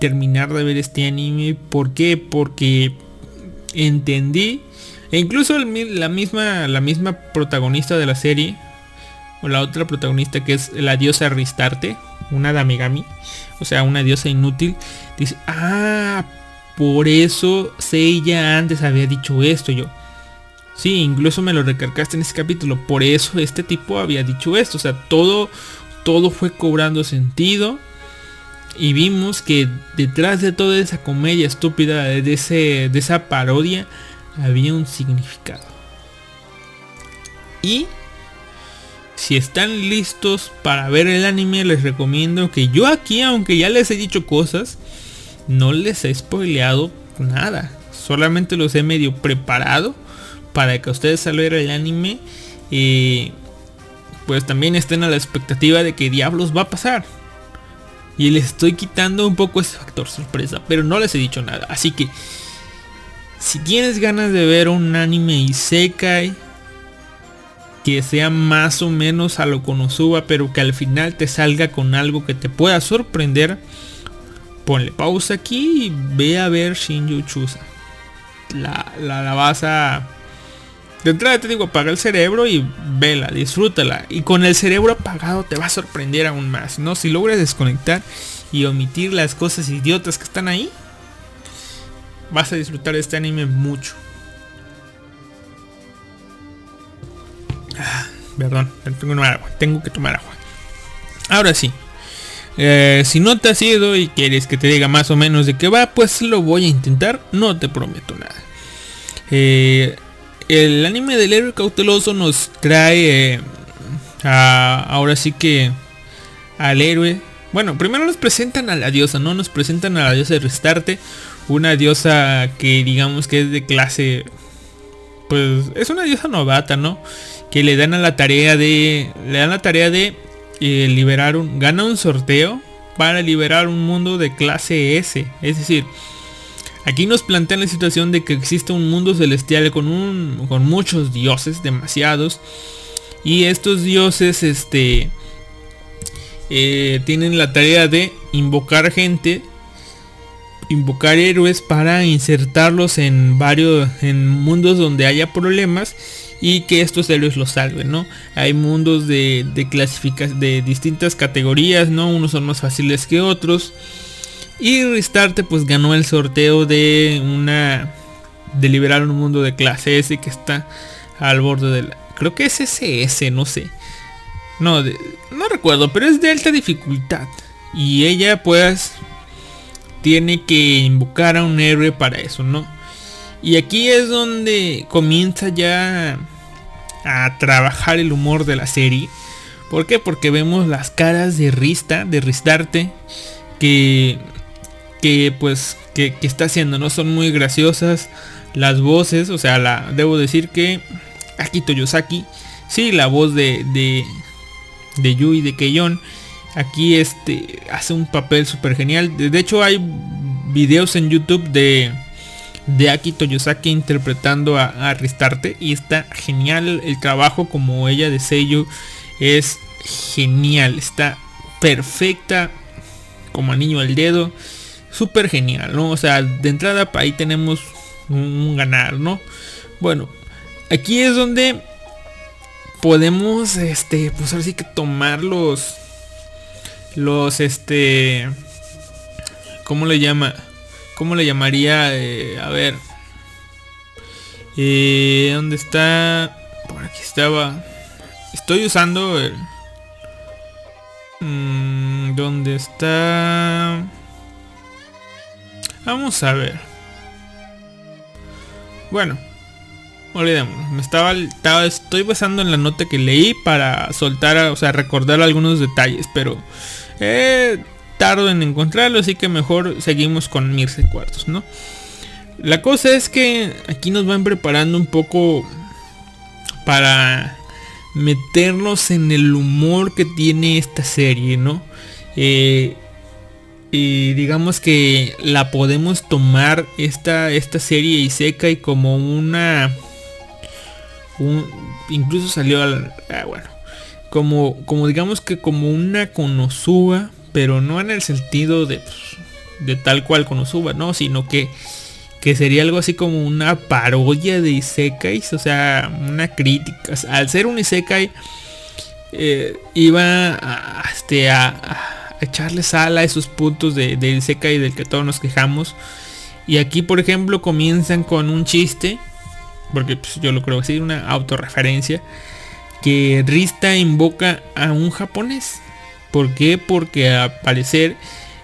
terminar de ver este anime. ¿Por qué? Porque entendí. E incluso la misma, la misma protagonista de la serie. O la otra protagonista que es la diosa Ristarte. Una Damigami. O sea, una diosa inútil. Dice, ah, por eso Seiya antes había dicho esto. Yo, sí, incluso me lo recargaste en ese capítulo. Por eso este tipo había dicho esto. O sea, todo, todo fue cobrando sentido y vimos que detrás de toda esa comedia estúpida, de, ese, de esa parodia, había un significado. Y si están listos para ver el anime, les recomiendo que yo aquí, aunque ya les he dicho cosas, no les he spoileado nada. Solamente los he medio preparado para que ustedes al ver el anime eh, pues también estén a la expectativa de qué diablos va a pasar. Y les estoy quitando un poco ese factor sorpresa, pero no les he dicho nada. Así que, si tienes ganas de ver un anime Isekai que sea más o menos a lo Konosuba, pero que al final te salga con algo que te pueda sorprender, ponle pausa aquí y ve a ver Shinju Chusa. La, la, la. De entrada te digo, apaga el cerebro y vela, disfrútala. Y con el cerebro apagado te va a sorprender aún más, ¿no? Si logras desconectar y omitir las cosas idiotas que están ahí, vas a disfrutar este anime mucho. Ah, perdón, tengo que tomar agua. Tengo que tomar agua. Ahora sí. Eh, si no te has ido y quieres que te diga más o menos de qué va, pues lo voy a intentar. No te prometo nada. Eh, el anime del héroe cauteloso nos trae eh, a, ahora sí que al héroe. Bueno, primero nos presentan a la diosa, ¿no? Nos presentan a la diosa de Restarte. Una diosa que digamos que es de clase... Pues es una diosa novata, ¿no? que le dan a la tarea de le dan la tarea de eh, liberar un gana un sorteo para liberar un mundo de clase S es decir aquí nos plantean la situación de que existe un mundo celestial con un con muchos dioses demasiados y estos dioses este eh, tienen la tarea de invocar gente invocar héroes para insertarlos en varios en mundos donde haya problemas y que estos héroes los salven, ¿no? Hay mundos de, de de distintas categorías, ¿no? Unos son más fáciles que otros. Y Restarte pues ganó el sorteo de una... de liberar un mundo de clase S que está al borde del... Creo que es SS, no sé. No, no recuerdo, pero es de alta dificultad. Y ella pues tiene que invocar a un héroe para eso, ¿no? Y aquí es donde comienza ya a trabajar el humor de la serie. ¿Por qué? Porque vemos las caras de Rista, de Ristarte, que, que pues, que, está haciendo, ¿no? Son muy graciosas. Las voces, o sea, la, debo decir que Akito Yosaki, sí, la voz de, de, de Yui, de Keion, aquí este, hace un papel súper genial. De hecho, hay videos en YouTube de de Aki Toyosaki interpretando a, a, Ristarte y está genial el trabajo como ella de sello es genial está perfecta como niño al dedo súper genial no o sea de entrada ahí tenemos un, ganar no bueno aquí es donde podemos este pues ahora sí que tomar los los este cómo le llama ¿Cómo le llamaría? Eh, a ver. Eh, ¿Dónde está? Por aquí estaba. Estoy usando el... Mm, ¿Dónde está? Vamos a ver. Bueno. Olvidemos. Me estaba, estaba, Estoy basando en la nota que leí para soltar, o sea, recordar algunos detalles. Pero... Eh, tardo en encontrarlo, así que mejor seguimos con Mirce Cuartos, ¿no? La cosa es que aquí nos van preparando un poco para meternos en el humor que tiene esta serie, ¿no? Eh, y digamos que la podemos tomar esta, esta serie y seca y como una... incluso salió al... Ah, bueno. Como, como digamos que como una Konosuba pero no en el sentido de, de tal cual Konosuba, ¿no? Sino que, que sería algo así como una parodia de Isekais, o sea, una crítica. Al ser un Isekai, eh, iba a, este, a, echarle sal a esos puntos de, de Isekai del que todos nos quejamos. Y aquí, por ejemplo, comienzan con un chiste, porque pues, yo lo creo así, una autorreferencia, que Rista invoca a un japonés. ¿Por qué? Porque al parecer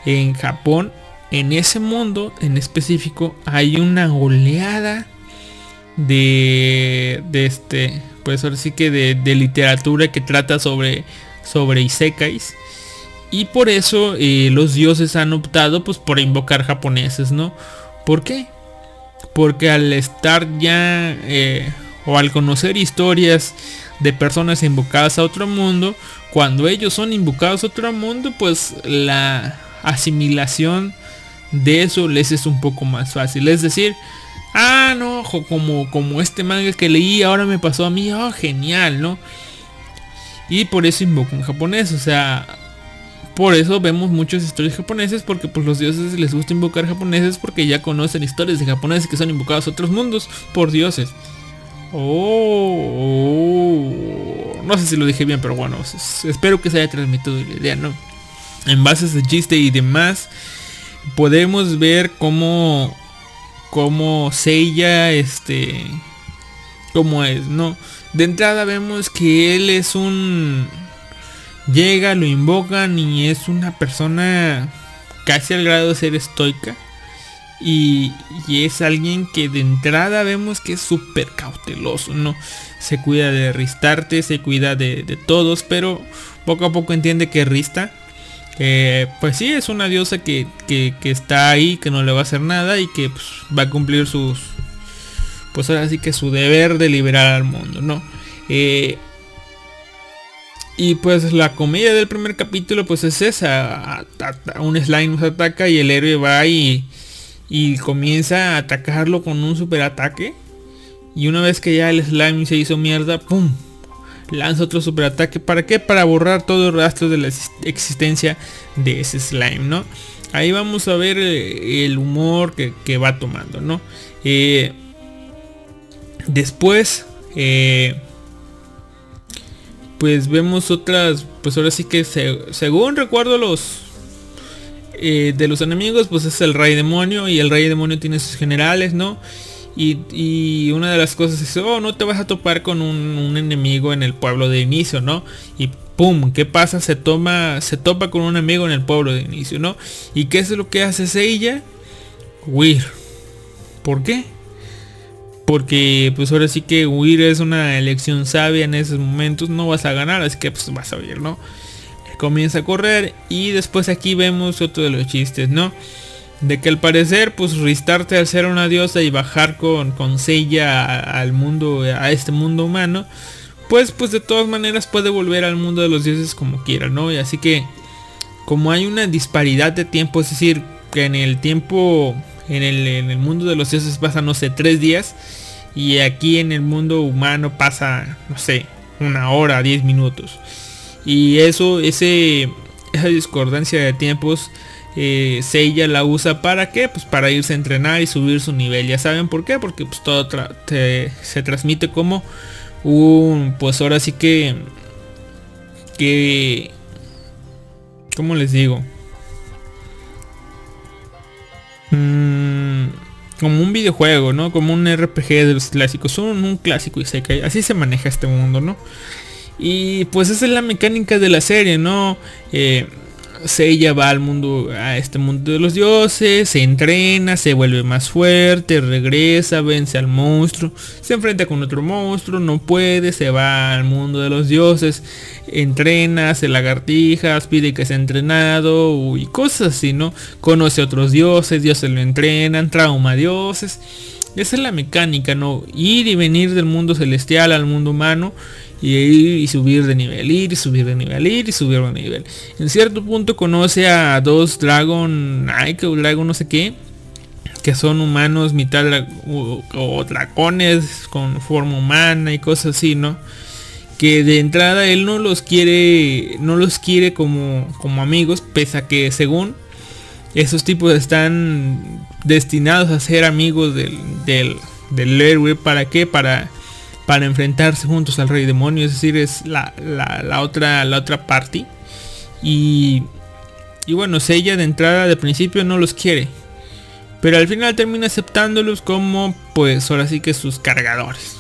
en Japón, en ese mundo en específico, hay una oleada de, de este, pues ahora sí que de, literatura que trata sobre, sobre isekais. Y por eso eh, los dioses han optado pues por invocar japoneses, ¿no? ¿Por qué? Porque al estar ya, eh, o al conocer historias de personas invocadas a otro mundo, cuando ellos son invocados a otro mundo, pues la asimilación de eso les es un poco más fácil. Es decir, ah, no, como, como este manga que leí ahora me pasó a mí, oh, genial, ¿no? Y por eso invoco en japonés, o sea, por eso vemos muchas historias japoneses, porque pues los dioses les gusta invocar japoneses porque ya conocen historias de japoneses que son invocados a otros mundos por dioses. Oh, no sé si lo dije bien, pero bueno, espero que se haya transmitido la idea, ¿no? En bases de chiste y demás, podemos ver cómo, cómo Seiya, este, cómo es, ¿no? De entrada vemos que él es un... Llega, lo invocan y es una persona casi al grado de ser estoica. Y, es alguien que de entrada vemos que es súper cauteloso, ¿no? Se cuida de Ristarte, se cuida de, todos, pero poco a poco entiende que Rista, pues sí, es una diosa que, está ahí, que no le va a hacer nada y que pues, va a cumplir sus, pues ahora sí que su deber de liberar al mundo, ¿no? Eh, y pues la comedia del primer capítulo pues es esa, un slime nos ataca y el héroe va y y comienza a atacarlo con un super ataque. Y una vez que ya el slime se hizo mierda, ¡pum! Lanza otro super ataque. ¿Para qué? Para borrar todo el rastro de la existencia de ese slime, ¿no? Ahí vamos a ver eh, el humor que, va tomando, ¿no? Eh, después, eh, pues vemos otras, pues ahora sí que según recuerdo los, eh, de los enemigos pues es el rey demonio y el rey demonio tiene sus generales, ¿no? Y, una de las cosas es, oh, no te vas a topar con un, enemigo en el pueblo de inicio, ¿no? Y pum, ¿qué pasa? Se toma, se topa con un enemigo en el pueblo de inicio, ¿no? ¿Y qué es lo que hace ella? Huir. ¿Por qué? Porque pues ahora sí que huir es una elección sabia en esos momentos, no vas a ganar, así que pues vas a huir, ¿no? comienza a correr y después aquí vemos otro de los chistes, ¿no? De que al parecer pues ristarte al ser una diosa y bajar con, con Seiya al mundo, a este mundo humano, pues pues de todas maneras puede volver al mundo de los dioses como quiera, ¿no? Y así que como hay una disparidad de tiempo, es decir, que en el tiempo, en el, en el mundo de los dioses pasa, no sé, tres días, y aquí en el mundo humano pasa, no sé, una hora, diez minutos. Y eso, ese, esa discordancia de tiempos, eh, Seiya la usa para qué? Pues para irse a entrenar y subir su nivel. Ya saben por qué, porque pues todo se transmite como un, pues ahora sí que, que, ¿cómo les digo? Mm, como un videojuego, ¿no? Como un RPG de los clásicos. Son un clásico y se cae. Así se maneja este mundo, ¿no? Y pues esa es la mecánica de la serie, ¿no? Eh, Seiya va al mundo, a este mundo de los dioses, se entrena, se vuelve más fuerte, regresa, vence al monstruo, se enfrenta con otro monstruo, no puede, se va al mundo de los dioses, entrena, hace lagartijas, pide que sea entrenado y cosas así, ¿no? Conoce a otros dioses, dioses lo entrenan, trauma dioses. Esa es la mecánica, ¿no? Ir y venir del mundo celestial al mundo humano y ir y subir de nivel, ir y subir de nivel, ir y subir de nivel. En cierto punto conoce a dos Dragon Nike o Dragon no sé qué, que son humanos mitad o, dragones con forma humana y cosas así, ¿no? Que de entrada él no los quiere, no los quiere como, como amigos, pese a que según esos tipos están destinados a ser amigos del, del, del héroe. ¿Para qué? Para para enfrentarse juntos al rey demonio, es decir, es la, otra la otra party. Y, y bueno, ella de entrada de principio no los quiere. Pero al final termina aceptándolos como pues ahora sí que sus cargadores.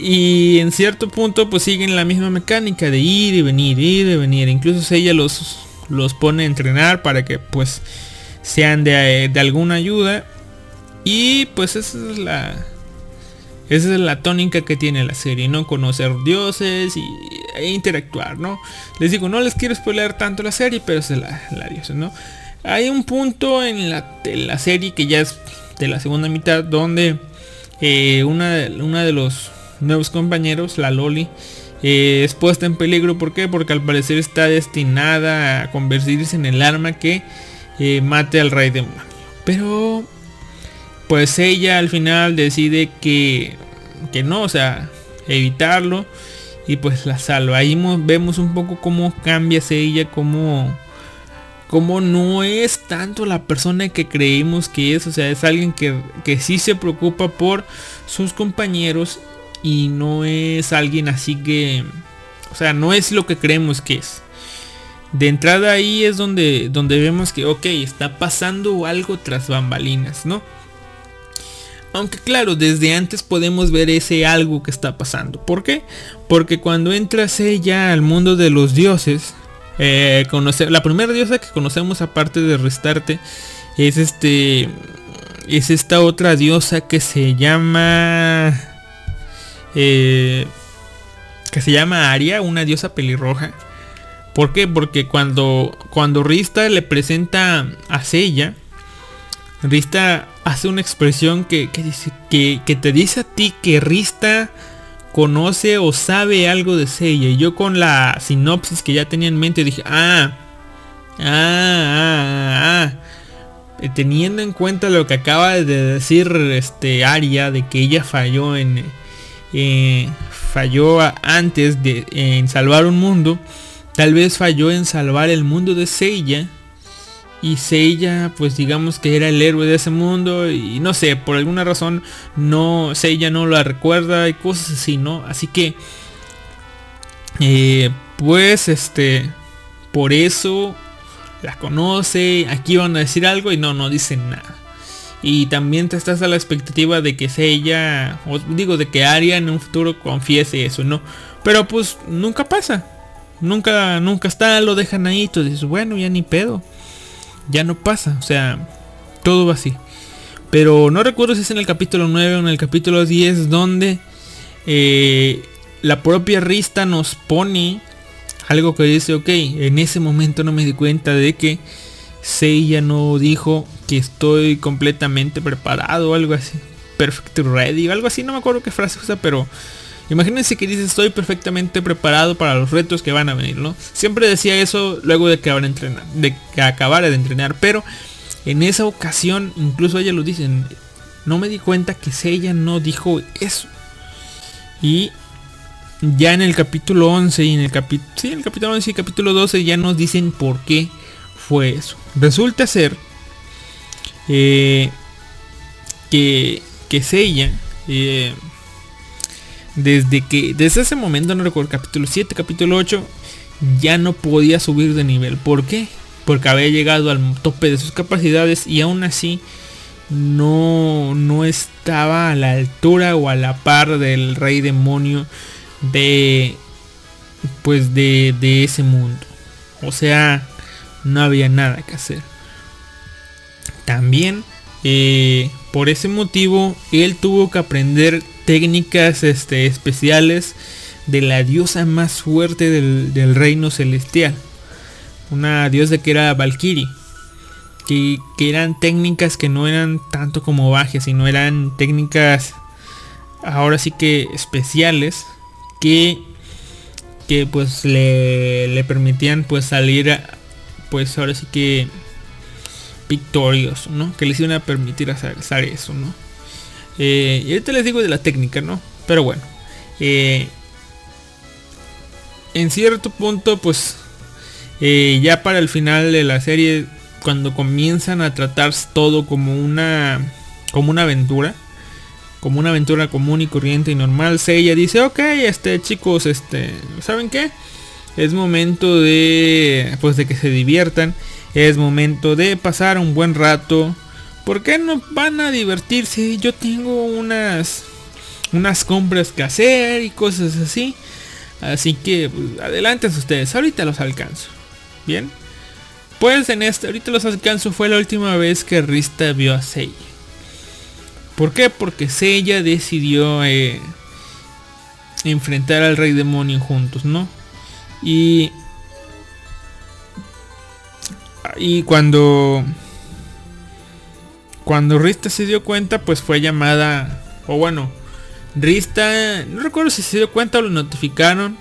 Y en cierto punto pues siguen la misma mecánica de ir y venir, ir y venir. Incluso ella los, los pone a entrenar para que pues sean de, de alguna ayuda. Y pues esa es la, esa es la tónica que tiene la serie, ¿no? Conocer dioses y, e interactuar, ¿no? Les digo, no les quiero spoiler tanto la serie, pero es la, la diosa, ¿no? Hay un punto en la, la, serie que ya es de la segunda mitad donde eh, una, una de los nuevos compañeros, la Loli, eh, es puesta en peligro. ¿Por qué? Porque al parecer está destinada a convertirse en el arma que eh, mate al rey demonio. Pero pues ella al final decide que, que no, o sea, evitarlo y pues la salva. Ahí vemos un poco cómo cambia ella, cómo, cómo no es tanto la persona que creímos que es, o sea, es alguien que, que sí se preocupa por sus compañeros y no es alguien así que, o sea, no es lo que creemos que es. De entrada ahí es donde, donde vemos que, ok, está pasando algo tras bambalinas, ¿no? Aunque claro, desde antes podemos ver ese algo que está pasando. ¿Por qué? Porque cuando entras ella al mundo de los dioses, eh, la primera diosa que conocemos aparte de Restarte es este es esta otra diosa que se llama eh, que se llama Aria, una diosa pelirroja. ¿Por qué? Porque cuando cuando Rista le presenta a Seiya, Rista hace una expresión que, que, te dice a ti que Rista conoce o sabe algo de Seiya. Y yo con la sinopsis que ya tenía en mente dije, ah, ah, ah, ah. Eh, teniendo en cuenta lo que acaba de decir este Aria de que ella falló en eh, falló antes de en salvar un mundo, tal vez falló en salvar el mundo de Seiya y Seiya pues digamos que era el héroe de ese mundo y no sé, por alguna razón no Seiya no la recuerda y cosas así, ¿no? Así que eh, pues este por eso la conoce, aquí van a decir algo y no, no dicen nada. Y también te estás a la expectativa de que Seiya, o digo, de que Arya en un futuro confiese eso, ¿no? Pero pues nunca pasa. Nunca, nunca está, lo dejan ahí, tú dices, bueno, ya ni pedo ya no pasa. O sea, todo va así. Pero no recuerdo si es en el capítulo 9 o en el capítulo 10 donde eh, la propia Rista nos pone algo que dice, ok, en ese momento no me di cuenta de que Seiya no dijo que estoy completamente preparado o algo así. Perfect ready, o algo así, no me acuerdo qué frase usa, pero Imagínense que dice estoy perfectamente preparado para los retos que van a venir, ¿no? Siempre decía eso luego de que, entrenar, de que acabara de entrenar, pero en esa ocasión incluso ella lo dice, no me di cuenta que ella no dijo eso. Y ya en el capítulo 11 y en el capítulo sí, en el capítulo 11 y capítulo 12 ya nos dicen por qué fue eso. Resulta ser eh, que que Seiya desde que desde ese momento no recuerdo capítulo 7 capítulo 8 ya no podía subir de nivel. ¿por qué? porque había llegado al tope de sus capacidades y aún así no no estaba a la altura o a la par del rey demonio de pues de, de ese mundo. O sea no había nada que hacer. También eh, por ese motivo él tuvo que aprender técnicas este, especiales de la diosa más fuerte del, reino celestial. Una diosa que era Valkyrie. Que, que, eran técnicas que no eran tanto como bajes, sino eran técnicas ahora sí que especiales que, que pues le, le permitían pues salir pues ahora sí que victorioso, ¿no? Que les iban a permitir hacer eso, ¿no? Eh, y ahorita les digo de la técnica, ¿no? Pero bueno. Eh, en cierto punto, pues eh, ya para el final de la serie, cuando comienzan a tratarse todo como una, como una aventura, como una aventura común y corriente y normal, ella dice, ok, este chicos, este, ¿saben qué? Es momento de, pues de que se diviertan, es momento de pasar un buen rato, ¿Por qué no van a divertirse? Yo tengo unas unas compras que hacer y cosas así. Así que pues, adelante ustedes, ahorita los alcanzo. Bien. Pues en este, ahorita los alcanzo fue la última vez que Rista vio a Seiya. ¿Por qué? Porque Seiya decidió eh, enfrentar al rey demonio juntos, ¿no? Y y cuando cuando Rista se dio cuenta, pues fue llamada o bueno, Rista, no recuerdo si se dio cuenta o lo notificaron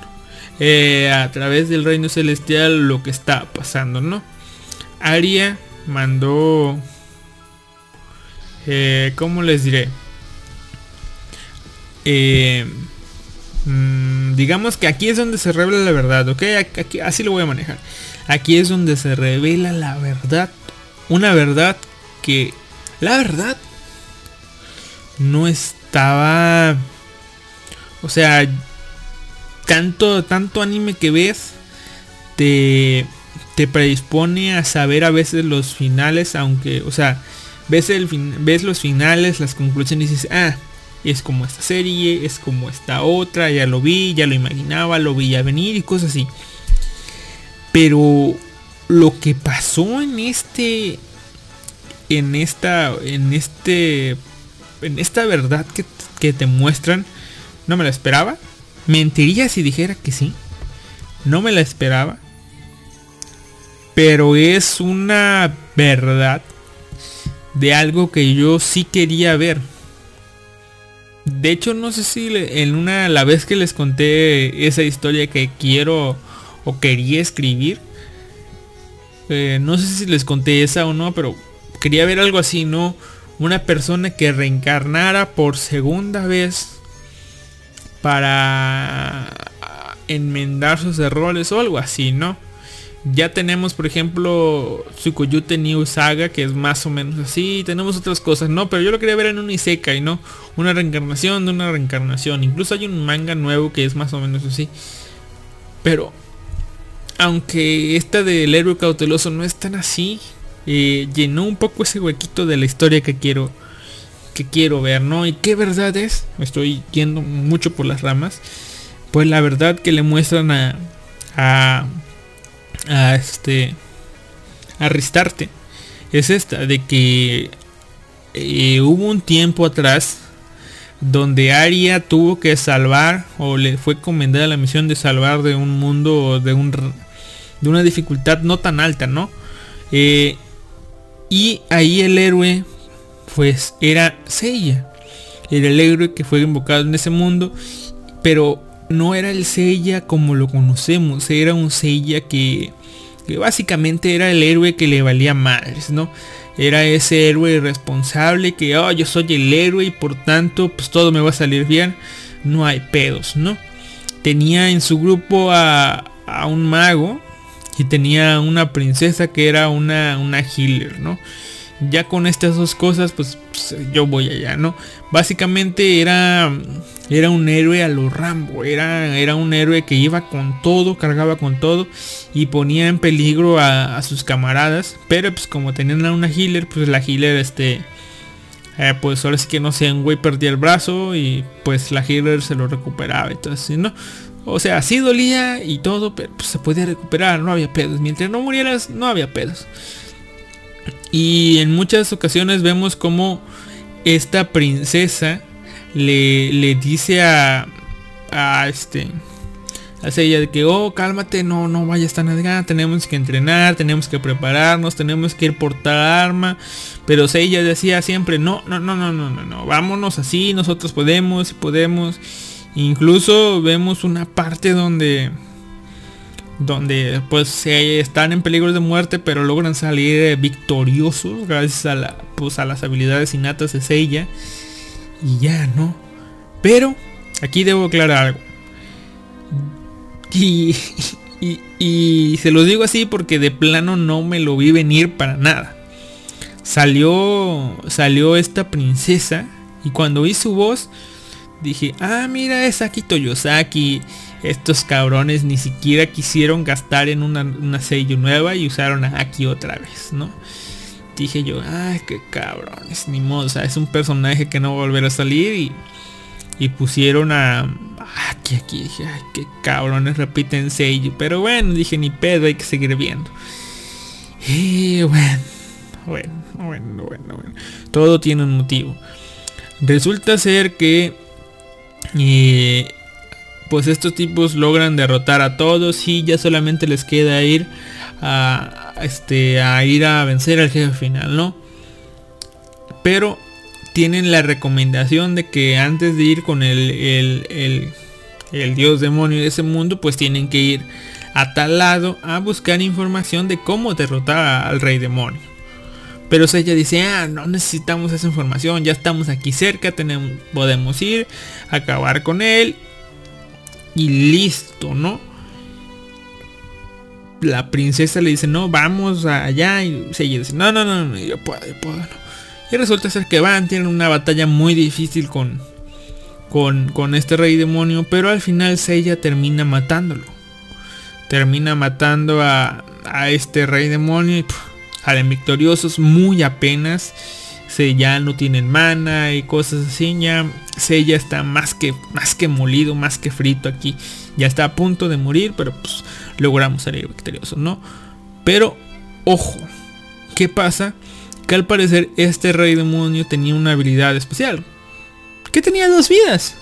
eh, a través del reino celestial lo que está pasando, ¿no? Aria mandó, eh, ¿cómo les diré? Eh, mm, digamos que aquí es donde se revela la verdad, ¿ok? Aquí, así lo voy a manejar. Aquí es donde se revela la verdad. Una verdad que, la verdad, no estaba... O sea, tanto, tanto anime que ves, te, te predispone a saber a veces los finales, aunque, o sea, ves, el ves los finales, las conclusiones y dices, ah, es como esta serie, es como esta otra, ya lo vi, ya lo imaginaba, lo vi a venir y cosas así. Pero lo que pasó en este en esta en este en esta verdad que, que te muestran no me la esperaba. Mentiría si dijera que sí. No me la esperaba. Pero es una verdad de algo que yo sí quería ver de hecho, no sé si en una la vez que les conté esa historia que quiero o quería escribir. Eh, no sé si les conté esa o no, pero quería ver algo así, ¿no? Una persona que reencarnara por segunda vez para enmendar sus errores o algo así, ¿no? Ya tenemos, por ejemplo, Tsukuyote New Saga, que es más o menos así. Tenemos otras cosas, ¿no? Pero yo lo quería ver en un Isekai, ¿no? Una reencarnación de una reencarnación. Incluso hay un manga nuevo que es más o menos así. Pero, aunque esta del héroe cauteloso no es tan así, llenó un poco ese huequito de la historia que quiero que quiero ver, ¿no? Y qué verdad es, estoy yendo mucho por las ramas, pues la verdad que le muestran a, a este a Ristarte es esta de que eh, hubo un tiempo atrás donde Aria tuvo que salvar o le fue comendada la misión de salvar de un mundo de un de una dificultad no tan alta, ¿no? Eh, y ahí el héroe pues era Seiya. Era el héroe que fue invocado en ese mundo, pero no era el Seiya como lo conocemos, era un Seiya que, básicamente era el héroe que le valía madres, ¿no? Era ese héroe responsable que, oh, yo soy el héroe y por tanto, pues todo me va a salir bien, no hay pedos, ¿no? Tenía en su grupo a, a un mago y tenía una princesa que era una, una healer, ¿no? ya con estas dos cosas, pues, pues, yo voy allá, ¿no? Básicamente era, era un héroe a lo Rambo, era, era un héroe que iba con todo, cargaba con todo y ponía en peligro a, sus camaradas. Pero pues como tenían a una healer, pues la healer, este, eh, pues ahora sí que no sé, un güey perdía el brazo y pues la healer se lo recuperaba. Entonces, ¿no? O sea, sí dolía y todo, pero pues, se podía recuperar, no había pedos. Mientras no murieras, no había pedos. Y en muchas ocasiones vemos como esta princesa le, le dice a, a este a ella de que oh cálmate no no vayas tan allá tenemos que entrenar tenemos que prepararnos tenemos que ir portar arma pero ella decía siempre no no no no no no no vámonos así nosotros podemos y podemos incluso vemos una parte donde donde pues están en peligro de muerte pero logran salir victoriosos gracias a, la, pues, las habilidades innatas de Seiya. Y ya no pero aquí debo aclarar algo. Y se los digo así porque de plano no me lo vi venir para nada. Salió salió esta princesa y cuando vi su voz dije ah mira es Aki Toyosaki estos cabrones ni siquiera quisieron gastar en una, una sello nueva y usaron a Aki otra vez, ¿no? Dije yo, ay, qué cabrones, ni modo, o sea, es un personaje que no va a a salir y, y pusieron a Aki aquí, dije, ay, qué cabrones repiten sello, pero bueno, dije, ni pedo, hay que seguir viendo. Y bueno, bueno, bueno, bueno, bueno, todo tiene un motivo. Resulta ser que eh, pues estos tipos logran derrotar a todos y ya solamente les queda ir a este a ir a vencer al jefe final, ¿no? Pero tienen la recomendación de que antes de ir con el, el, el, el dios demonio de ese mundo, pues tienen que ir a tal lado a buscar información de cómo derrotar al rey demonio. Pero ella dice, ah, no necesitamos esa información, ya estamos aquí cerca, tenemos, podemos ir, acabar con él y listo, ¿no? La princesa le dice, no, vamos allá y ella dice, no, no, no, no yo puedo, yo puedo, no. Y resulta ser que van, tienen una batalla muy difícil con, con, con este rey demonio, pero al final Seiya termina matándolo. Termina matando a, a este rey demonio y salen victoriosos muy apenas. Seiya no tienen mana y cosas así. Ya Seiya está más que, más que molido, más que frito aquí. Ya está a punto de morir, pero pues logramos salir victoriosos, ¿no? Pero, ojo, ¿qué pasa? Que al parecer este rey demonio tenía una habilidad especial. Que tenía dos vidas.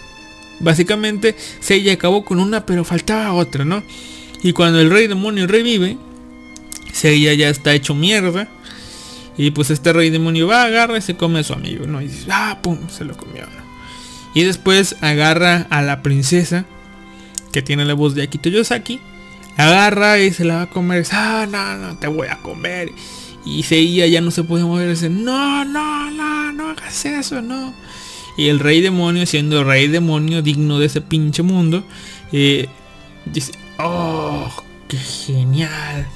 Básicamente, Seiya acabó con una, pero faltaba otra, ¿no? Y cuando el rey demonio revive, Seiya ya está hecho mierda. Y pues este rey demonio va, agarra y se come a su amigo, ¿no? Y dice, ah, pum, se lo comió. Y después agarra a la princesa, que tiene la voz de Akito Yosaki. Agarra y se la va a comer. Ah, no, no, te voy a comer. Y Seiya ya no se puede mover. Dice, no, no, no, no hagas eso, no. Y el rey demonio, siendo rey demonio digno de ese pinche mundo, eh, dice, oh, qué genial.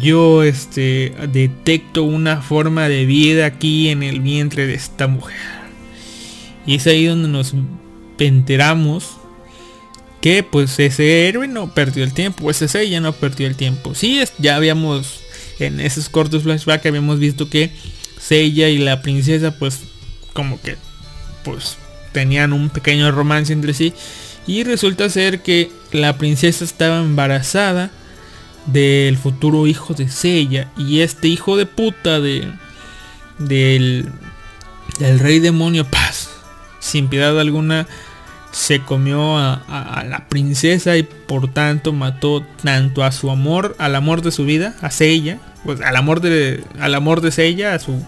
Yo este detecto una forma de vida aquí en el vientre de esta mujer. Y es ahí donde nos enteramos que pues ese héroe no perdió el tiempo, pues ese ya no perdió el tiempo. Sí, es, ya habíamos en esos cortos flashbacks habíamos visto que Seiya y la princesa pues como que pues tenían un pequeño romance entre sí y resulta ser que la princesa estaba embarazada del futuro hijo de Seiya y este hijo de puta de del del rey demonio paz sin piedad alguna se comió a, a, la princesa y por tanto mató tanto a su amor al amor de su vida a Seiya pues al amor de al amor de Seiya a su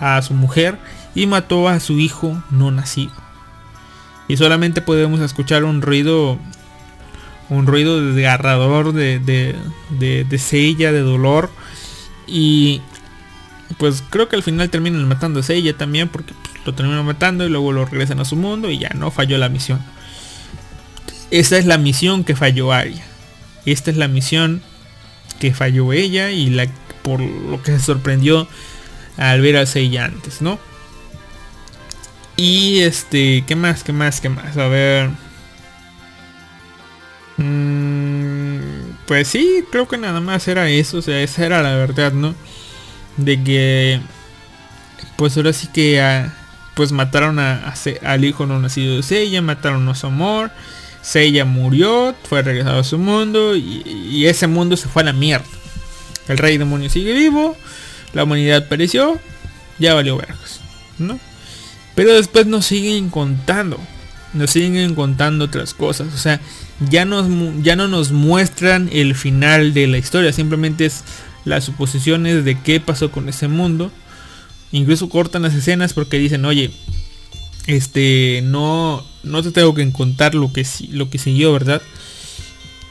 a su mujer y mató a su hijo no nacido. Y solamente podemos escuchar un ruido un ruido desgarrador de, de, de, de Seiya, de dolor. Y pues creo que al final terminan matando a Seiya también porque pues, lo terminan matando y luego lo regresan a su mundo y ya no falló la misión. Esta es la misión que falló Arya. Esta es la misión que falló ella y la por lo que se sorprendió al ver a Seiya antes, ¿no? Y este, ¿qué más? ¿Qué más? ¿Qué más? A ver. Mm, pues sí, creo que nada más era eso, o sea, esa era la verdad, ¿no? De que, pues ahora sí que, a, pues mataron a, al hijo no nacido de Seiya, mataron a su amor, Seiya murió, fue regresado a su mundo y, y, ese mundo se fue a la mierda. El rey demonio sigue vivo, la humanidad pereció, ya valió vergas, ¿no? Pero después nos siguen contando, nos siguen contando otras cosas, o sea, ya, ya no nos muestran el final de la historia, simplemente es las suposiciones de qué pasó con ese mundo. Incluso cortan las escenas porque dicen, oye, este, no, no te tengo que contar lo que, lo que siguió, ¿verdad?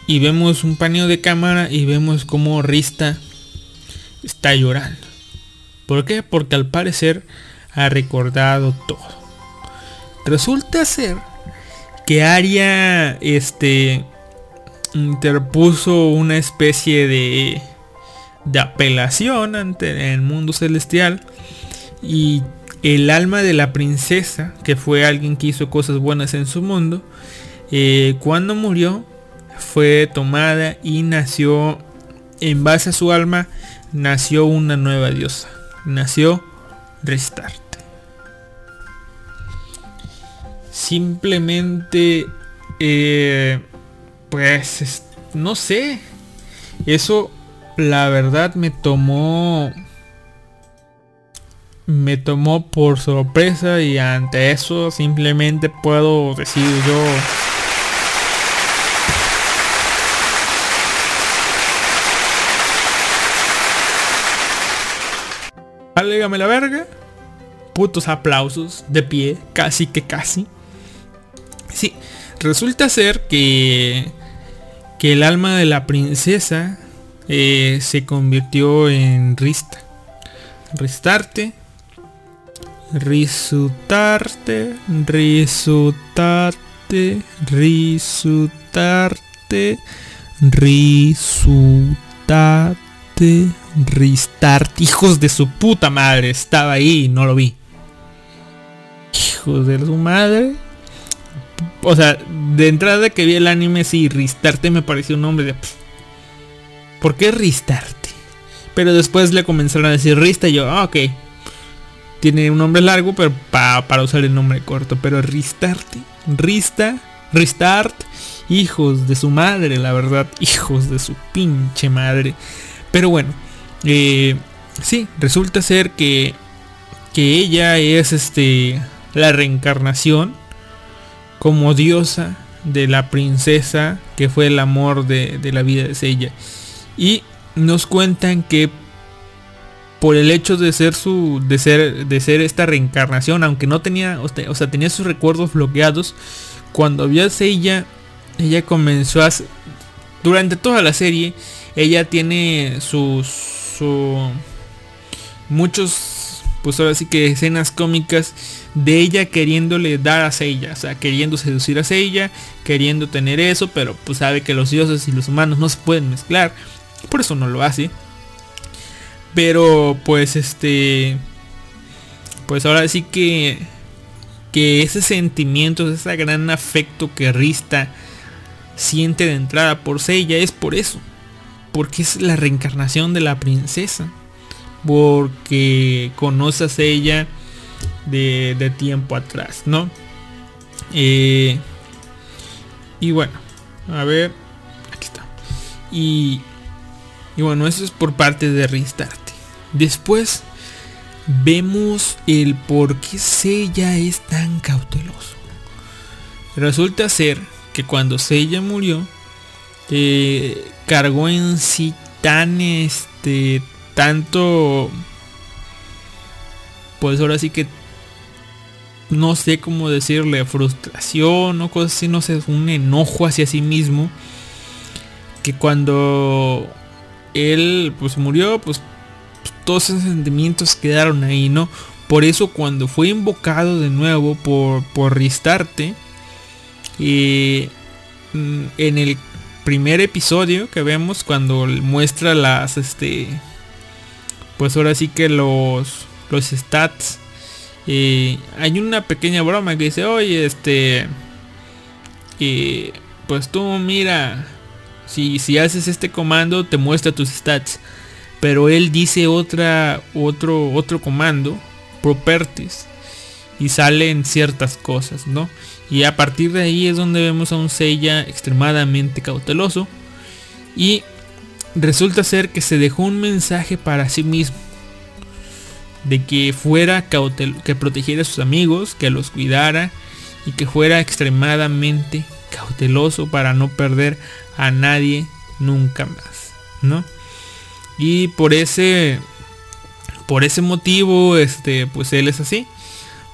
Y vemos un paneo de cámara y vemos como Rista está llorando. ¿Por qué? Porque al parecer ha recordado todo. Resulta ser que Aria este interpuso una especie de de apelación ante el mundo celestial y el alma de la princesa que fue alguien que hizo cosas buenas en su mundo eh, cuando murió fue tomada y nació en base a su alma nació una nueva diosa nació Restart Simplemente, eh, pues, no sé. Eso, la verdad, me tomó... Me tomó por sorpresa y ante eso simplemente puedo decir yo... Válgame la verga. putos aplausos de pie, casi que casi. Sí, resulta ser que que el alma de la princesa eh, se convirtió en Rista. Ristarte. Risutarte. Risutarte. Risutarte. Risutarte. Ristarte. Hijos de su puta madre. Estaba ahí y no lo vi. Hijos de su madre. O sea, de entrada que vi el anime, sí, Ristarte me pareció un nombre de... ¿Por qué Ristarte? Pero después le comenzaron a decir Rista y yo, ah, ok. Tiene un nombre largo, pero para usar el nombre corto. Pero Ristarte, Rista, Restart, hijos de su madre, la verdad, hijos de su pinche madre. Pero bueno, eh, sí, resulta ser que, que ella es este la reencarnación como diosa de la princesa que fue el amor de, la vida de ella. Y nos cuentan que por el hecho de ser su de ser de ser esta reencarnación aunque no tenía o sea tenía sus recuerdos bloqueados cuando vio a ella ella comenzó a durante toda la serie ella tiene sus su, muchos pues ahora sí que escenas cómicas de ella queriéndole dar a Seiya, o sea, queriendo seducir a Seiya, queriendo tener eso, pero pues sabe que los dioses y los humanos no se pueden mezclar, por eso no lo hace. Pero pues este pues ahora sí que que ese sentimiento, ese gran afecto que Rista siente de entrada por Seiya es por eso, porque es la reencarnación de la princesa, porque conoce a Seiya de, tiempo atrás, ¿no? Eh, y bueno, a ver, aquí está. Y, y bueno, eso es por parte de Restarte. Después vemos el por qué Seiya es tan cauteloso. Resulta ser que cuando Seiya murió, eh, cargó en sí tan este tanto pues ahora sí que no sé cómo decirle, frustración o cosas así, no sé, un enojo hacia sí mismo. Que cuando él pues murió, pues todos esos sentimientos quedaron ahí, ¿no? Por eso cuando fue invocado de nuevo por, por Ristarte, y mm, en el primer episodio que vemos cuando muestra las, este, pues ahora sí que los, los stats hay una pequeña broma que dice, oye, este... Y pues tú mira, si, si haces este comando te muestra tus stats. Pero él dice otra, otro, otro comando, properties. Y salen ciertas cosas, ¿no? Y a partir de ahí es donde vemos a un Seiya extremadamente cauteloso. Y resulta ser que se dejó un mensaje para sí mismo de que fuera cautel que protegiera a sus amigos, que los cuidara y que fuera extremadamente cauteloso para no perder a nadie nunca más, ¿no? Y por ese por ese motivo este pues él es así.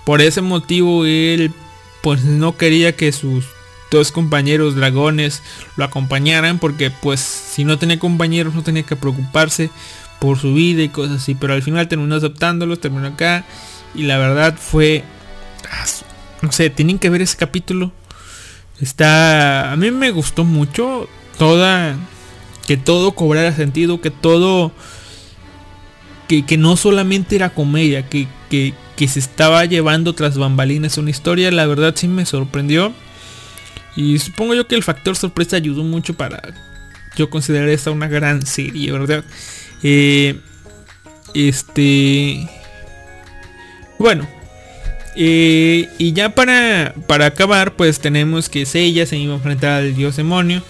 Por ese motivo él pues no quería que sus dos compañeros dragones lo acompañaran porque pues si no tenía compañeros no tenía que preocuparse por su vida y cosas así. Pero al final terminó aceptándolos, terminó acá. Y la verdad fue... Ah, no sé, tienen que ver ese capítulo. Está... A mí me gustó mucho toda... Que todo cobrara sentido, que todo... Que, que no solamente era comedia, que, que, que se estaba llevando tras bambalinas una historia. La verdad sí me sorprendió. Y supongo yo que el factor sorpresa ayudó mucho para yo considerar esta una gran serie, ¿verdad? Este. Bueno. Y ya para, para acabar, pues tenemos que Seiya se iba a enfrentar al dios demonio.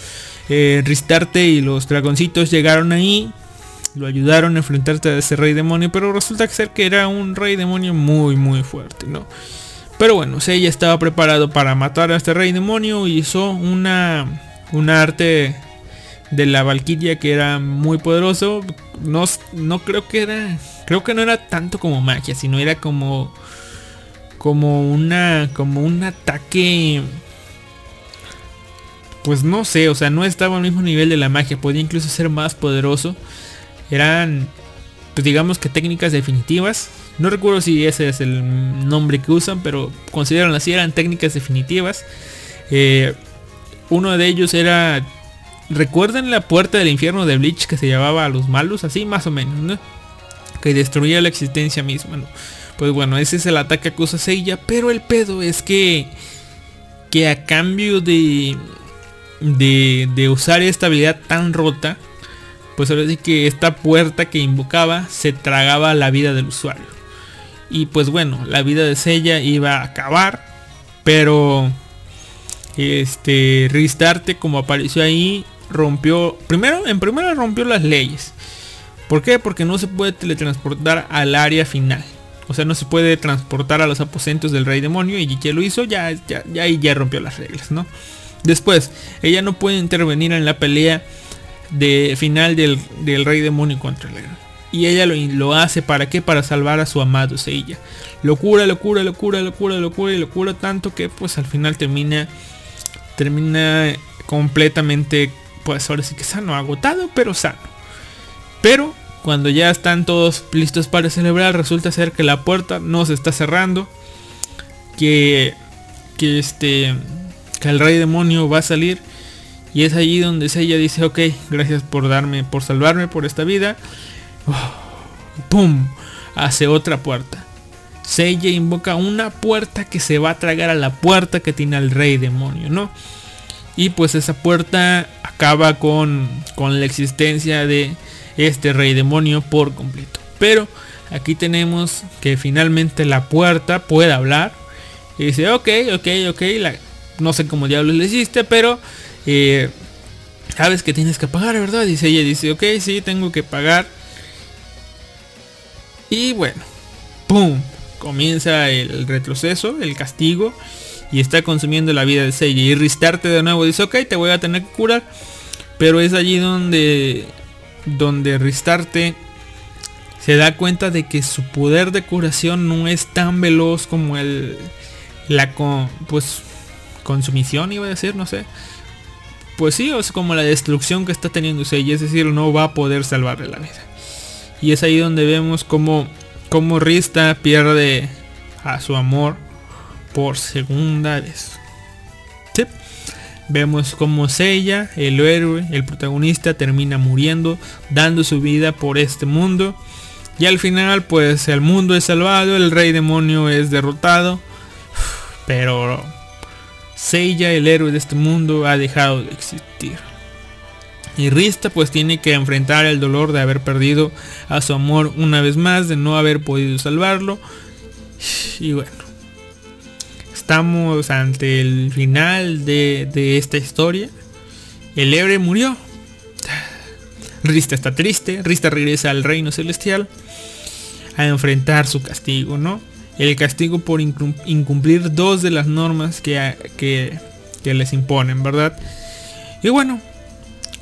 Eh, Ristarte y los dragoncitos llegaron ahí. Lo ayudaron a enfrentarse a ese rey demonio. Pero resulta ser que era un rey demonio muy muy fuerte, ¿no? Pero bueno, Seiya estaba preparado para matar a este rey demonio. Y hizo una, una arte de la Valkyria que era muy poderoso. No, no creo que era. Creo que no era tanto como magia, sino era como. como una como un ataque pues no sé, o sea, no estaba al mismo nivel de la magia, podía incluso ser más poderoso. Eran pues digamos que técnicas definitivas. No recuerdo si ese es el nombre que usan, pero consideran así, eran técnicas definitivas. Eh, uno de ellos era ¿Recuerdan la puerta del infierno de Bleach que se llamaba a los malos? Así más o menos, ¿no? Que destruía la existencia misma, ¿no? Pues bueno, ese es el ataque que usa Seiya, pero el pedo es que que a cambio de, de de usar esta habilidad tan rota, pues ahora sí que esta puerta que invocaba se tragaba la vida del usuario. Y pues bueno, la vida de Seiya iba a acabar, pero este Ristarte como apareció ahí rompió, primero, en primera rompió las leyes. ¿Por qué? Porque no se puede teletransportar al área final. O sea, no se puede transportar a los aposentos del rey demonio y que lo hizo, ya, ya, ya, ya rompió las reglas, ¿no? Después, ella no puede intervenir en la pelea de final del, rey demonio contra el Y ella lo, lo, hace para qué? Para salvar a su amado Seiya. Locura, locura, locura, locura, locura y locura tanto que pues al final termina termina completamente pues ahora sí que sano, agotado, pero sano. Pero cuando ya están todos listos para celebrar, resulta ser que la puerta no se está cerrando. Que, que este, que el rey demonio va a salir. Y es allí donde ella dice, ok, gracias por darme, por salvarme por esta vida. ¡Pum! Hace otra puerta. Seiya invoca una puerta que se va a tragar a la puerta que tiene el rey demonio, ¿no? Y pues esa puerta acaba con, con la existencia de este rey demonio por completo. Pero aquí tenemos que finalmente la puerta puede hablar. Y dice, ok, ok, ok, no sé cómo diablos le hiciste, pero eh, sabes que tienes que pagar, ¿verdad? Dice ella, dice, ok, sí, tengo que pagar. Y bueno, ¡pum! Comienza el retroceso, el castigo y está consumiendo la vida de Seiya. Y Ristarte de nuevo dice, ok, te voy a tener que curar. Pero es allí donde, donde Ristarte se da cuenta de que su poder de curación no es tan veloz como el la con, pues consumición iba a decir, no sé. Pues sí, es como la destrucción que está teniendo Seiya, es decir, no va a poder salvarle la vida. Y es ahí donde vemos como, como Rista pierde a su amor por segunda vez. Vemos como Seiya, el héroe, el protagonista, termina muriendo, dando su vida por este mundo. Y al final, pues el mundo es salvado, el rey demonio es derrotado. Pero Seiya, el héroe de este mundo, ha dejado de existir. Y Rista pues tiene que enfrentar el dolor de haber perdido a su amor una vez más, de no haber podido salvarlo. Y bueno, estamos ante el final de, esta historia. El héroe murió. Rista está triste. Rista regresa al reino celestial a enfrentar su castigo, ¿no? El castigo por incumplir dos de las normas que, que, les imponen, ¿verdad? Y bueno,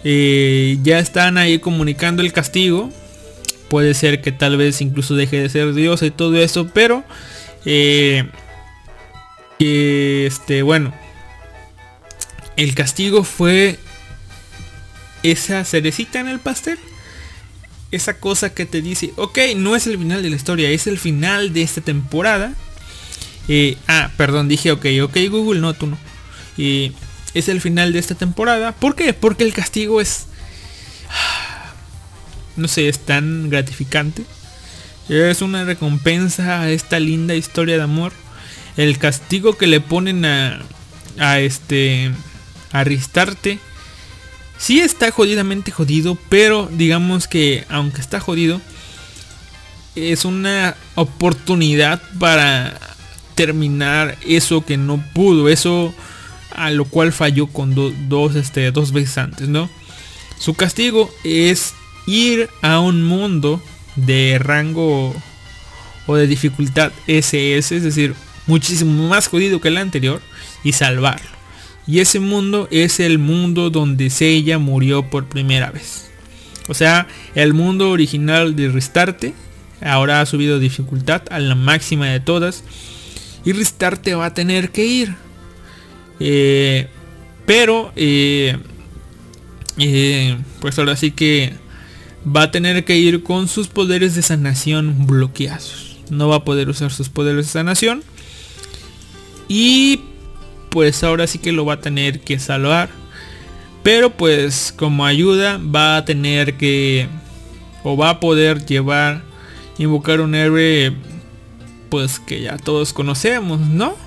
eh, ya están ahí comunicando el castigo. Puede ser que tal vez incluso deje de ser Dios y todo eso, pero eh, que este, bueno, el castigo fue esa cerecita en el pastel. Esa cosa que te dice, ok, no es el final de la historia, es el final de esta temporada. Eh, ah, perdón, dije ok, ok Google, no, tú no. Y es el final de esta temporada. ¿Por qué? Porque el castigo es... No sé, es tan gratificante. Es una recompensa a esta linda historia de amor el castigo que le ponen a, a este a Ristarte sí está jodidamente jodido, pero digamos que aunque está jodido es una oportunidad para terminar eso que no pudo, eso a lo cual falló con dos, este, dos veces antes, ¿no? Su castigo es ir a un mundo de rango o de dificultad SS, es decir, muchísimo más jodido que el anterior y salvarlo. Y ese mundo es el mundo donde Seiya murió por primera vez. O sea, el mundo original de Restarte ahora ha subido dificultad a la máxima de todas. Y Restarte va a tener que ir. Eh, pero, eh, eh, pues ahora sí que va a tener que ir con sus poderes de sanación bloqueados. No va a poder usar sus poderes de sanación. Y pues ahora sí que lo va a tener que salvar. Pero pues como ayuda va a tener que... O va a poder llevar... Invocar un héroe... Pues que ya todos conocemos, ¿no?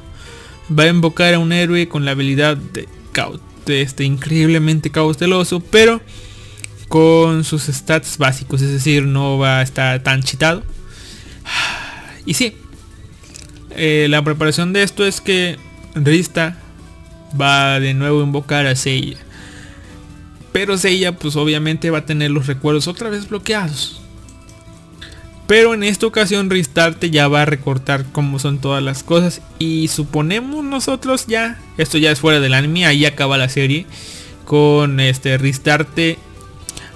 Va a invocar a un héroe con la habilidad de, de este increíblemente cauteloso. Pero con sus stats básicos. Es decir, no va a estar tan chitado. Y sí. Eh, la preparación de esto es que Rista va de nuevo a invocar a Seiya. Pero Seiya pues obviamente va a tener los recuerdos otra vez bloqueados. Pero en esta ocasión Restarte ya va a recortar cómo son todas las cosas. Y suponemos nosotros ya, esto ya es fuera del anime, ahí acaba la serie. Con este Restarte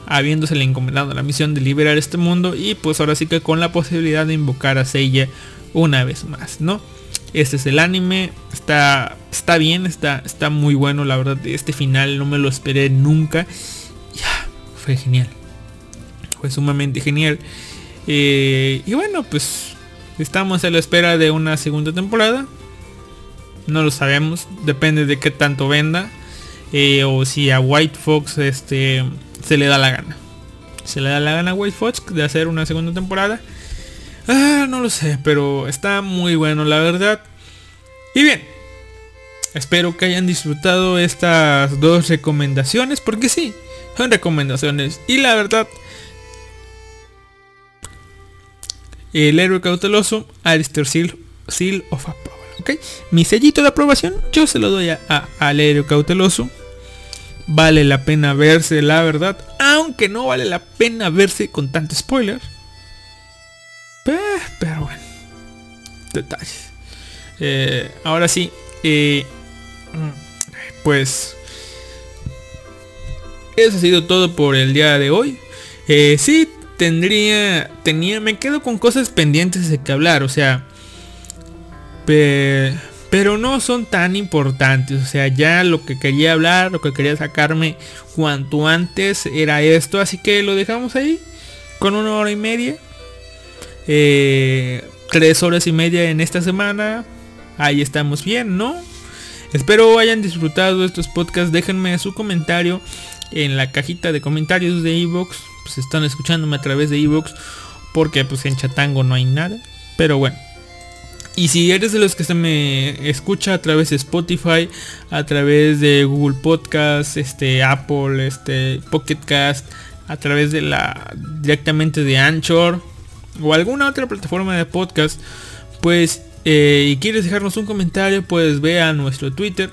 habiéndosele encomendado la misión de liberar este mundo. Y pues ahora sí que con la posibilidad de invocar a Seiya una vez más, ¿no? Este es el anime. Está, está bien, está, está muy bueno. La verdad, este final no me lo esperé nunca. Ya, fue genial. Fue sumamente genial. Eh, y bueno, pues estamos a la espera de una segunda temporada. No lo sabemos. Depende de qué tanto venda. Eh, o si a White Fox este, se le da la gana. Se le da la gana a White Fox de hacer una segunda temporada. Ah, no lo sé, pero está muy bueno, la verdad. Y bien, espero que hayan disfrutado estas dos recomendaciones, porque sí, son recomendaciones. Y la verdad, el héroe cauteloso, Alistair Seal, Seal of Approval. ¿ok? Mi sellito de aprobación, yo se lo doy a, a- al héroe cauteloso. Vale la pena verse, la verdad. Aunque no vale la pena verse con tanto spoiler. Pe- Pero bueno. Detalles. Eh, ahora sí. eh, pues. Eso ha sido todo por el día de hoy. Eh, sí, tendría. Tenía. Me quedo con cosas pendientes de que hablar. O sea. pe- pero no son tan importantes. O sea, ya lo que quería hablar, lo que quería sacarme cuanto antes era esto. Así que lo dejamos ahí. Con una hora y media. Eh, tres horas y media en esta semana. Ahí estamos bien, ¿no? Espero hayan disfrutado estos podcasts. Déjenme su comentario en la cajita de comentarios de Evox. Pues están escuchándome a través de Evox. Porque pues en Chatango no hay nada. Pero bueno. Y si eres de los que se me escucha a través de Spotify, a través de Google Podcast, este Apple, este Pocket Cast, a través de la directamente de Anchor o alguna otra plataforma de podcast, pues eh, y quieres dejarnos un comentario, pues ve a nuestro Twitter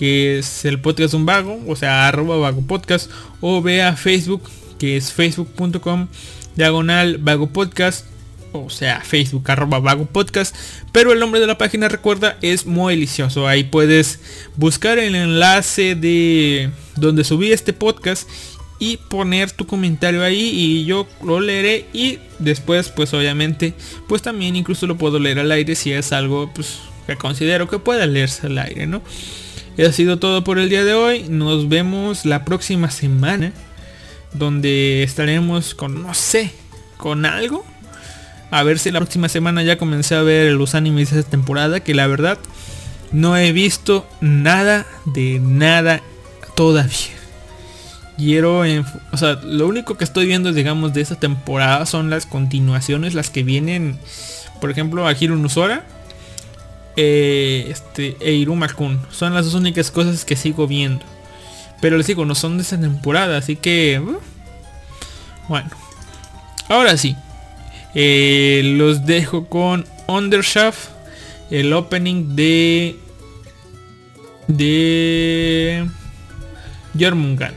que es el podcast un vago, o sea arroba vago podcast, o ve a Facebook que es facebook.com diagonal vago podcast o sea, Facebook arroba vago podcast. Pero el nombre de la página, recuerda, es muy delicioso. Ahí puedes buscar el enlace de donde subí este podcast y poner tu comentario ahí y yo lo leeré y después pues obviamente pues también incluso lo puedo leer al aire si es algo pues que considero que pueda leerse al aire, ¿no? Ha sido todo por el día de hoy. Nos vemos la próxima semana donde estaremos con no sé, con algo a ver si la próxima semana ya comencé a ver los animes de esta temporada. Que la verdad no he visto nada de nada todavía. Quiero, o sea, lo único que estoy viendo, digamos, de esta temporada son las continuaciones, las que vienen, por ejemplo, a Hiro Nusora eh, este, e Iruma-kun. Son las dos únicas cosas que sigo viendo. Pero les digo, no son de esta temporada, así que... uh, bueno. Ahora sí. Eh, los dejo con Undershaft. El opening de... De... Jormungand.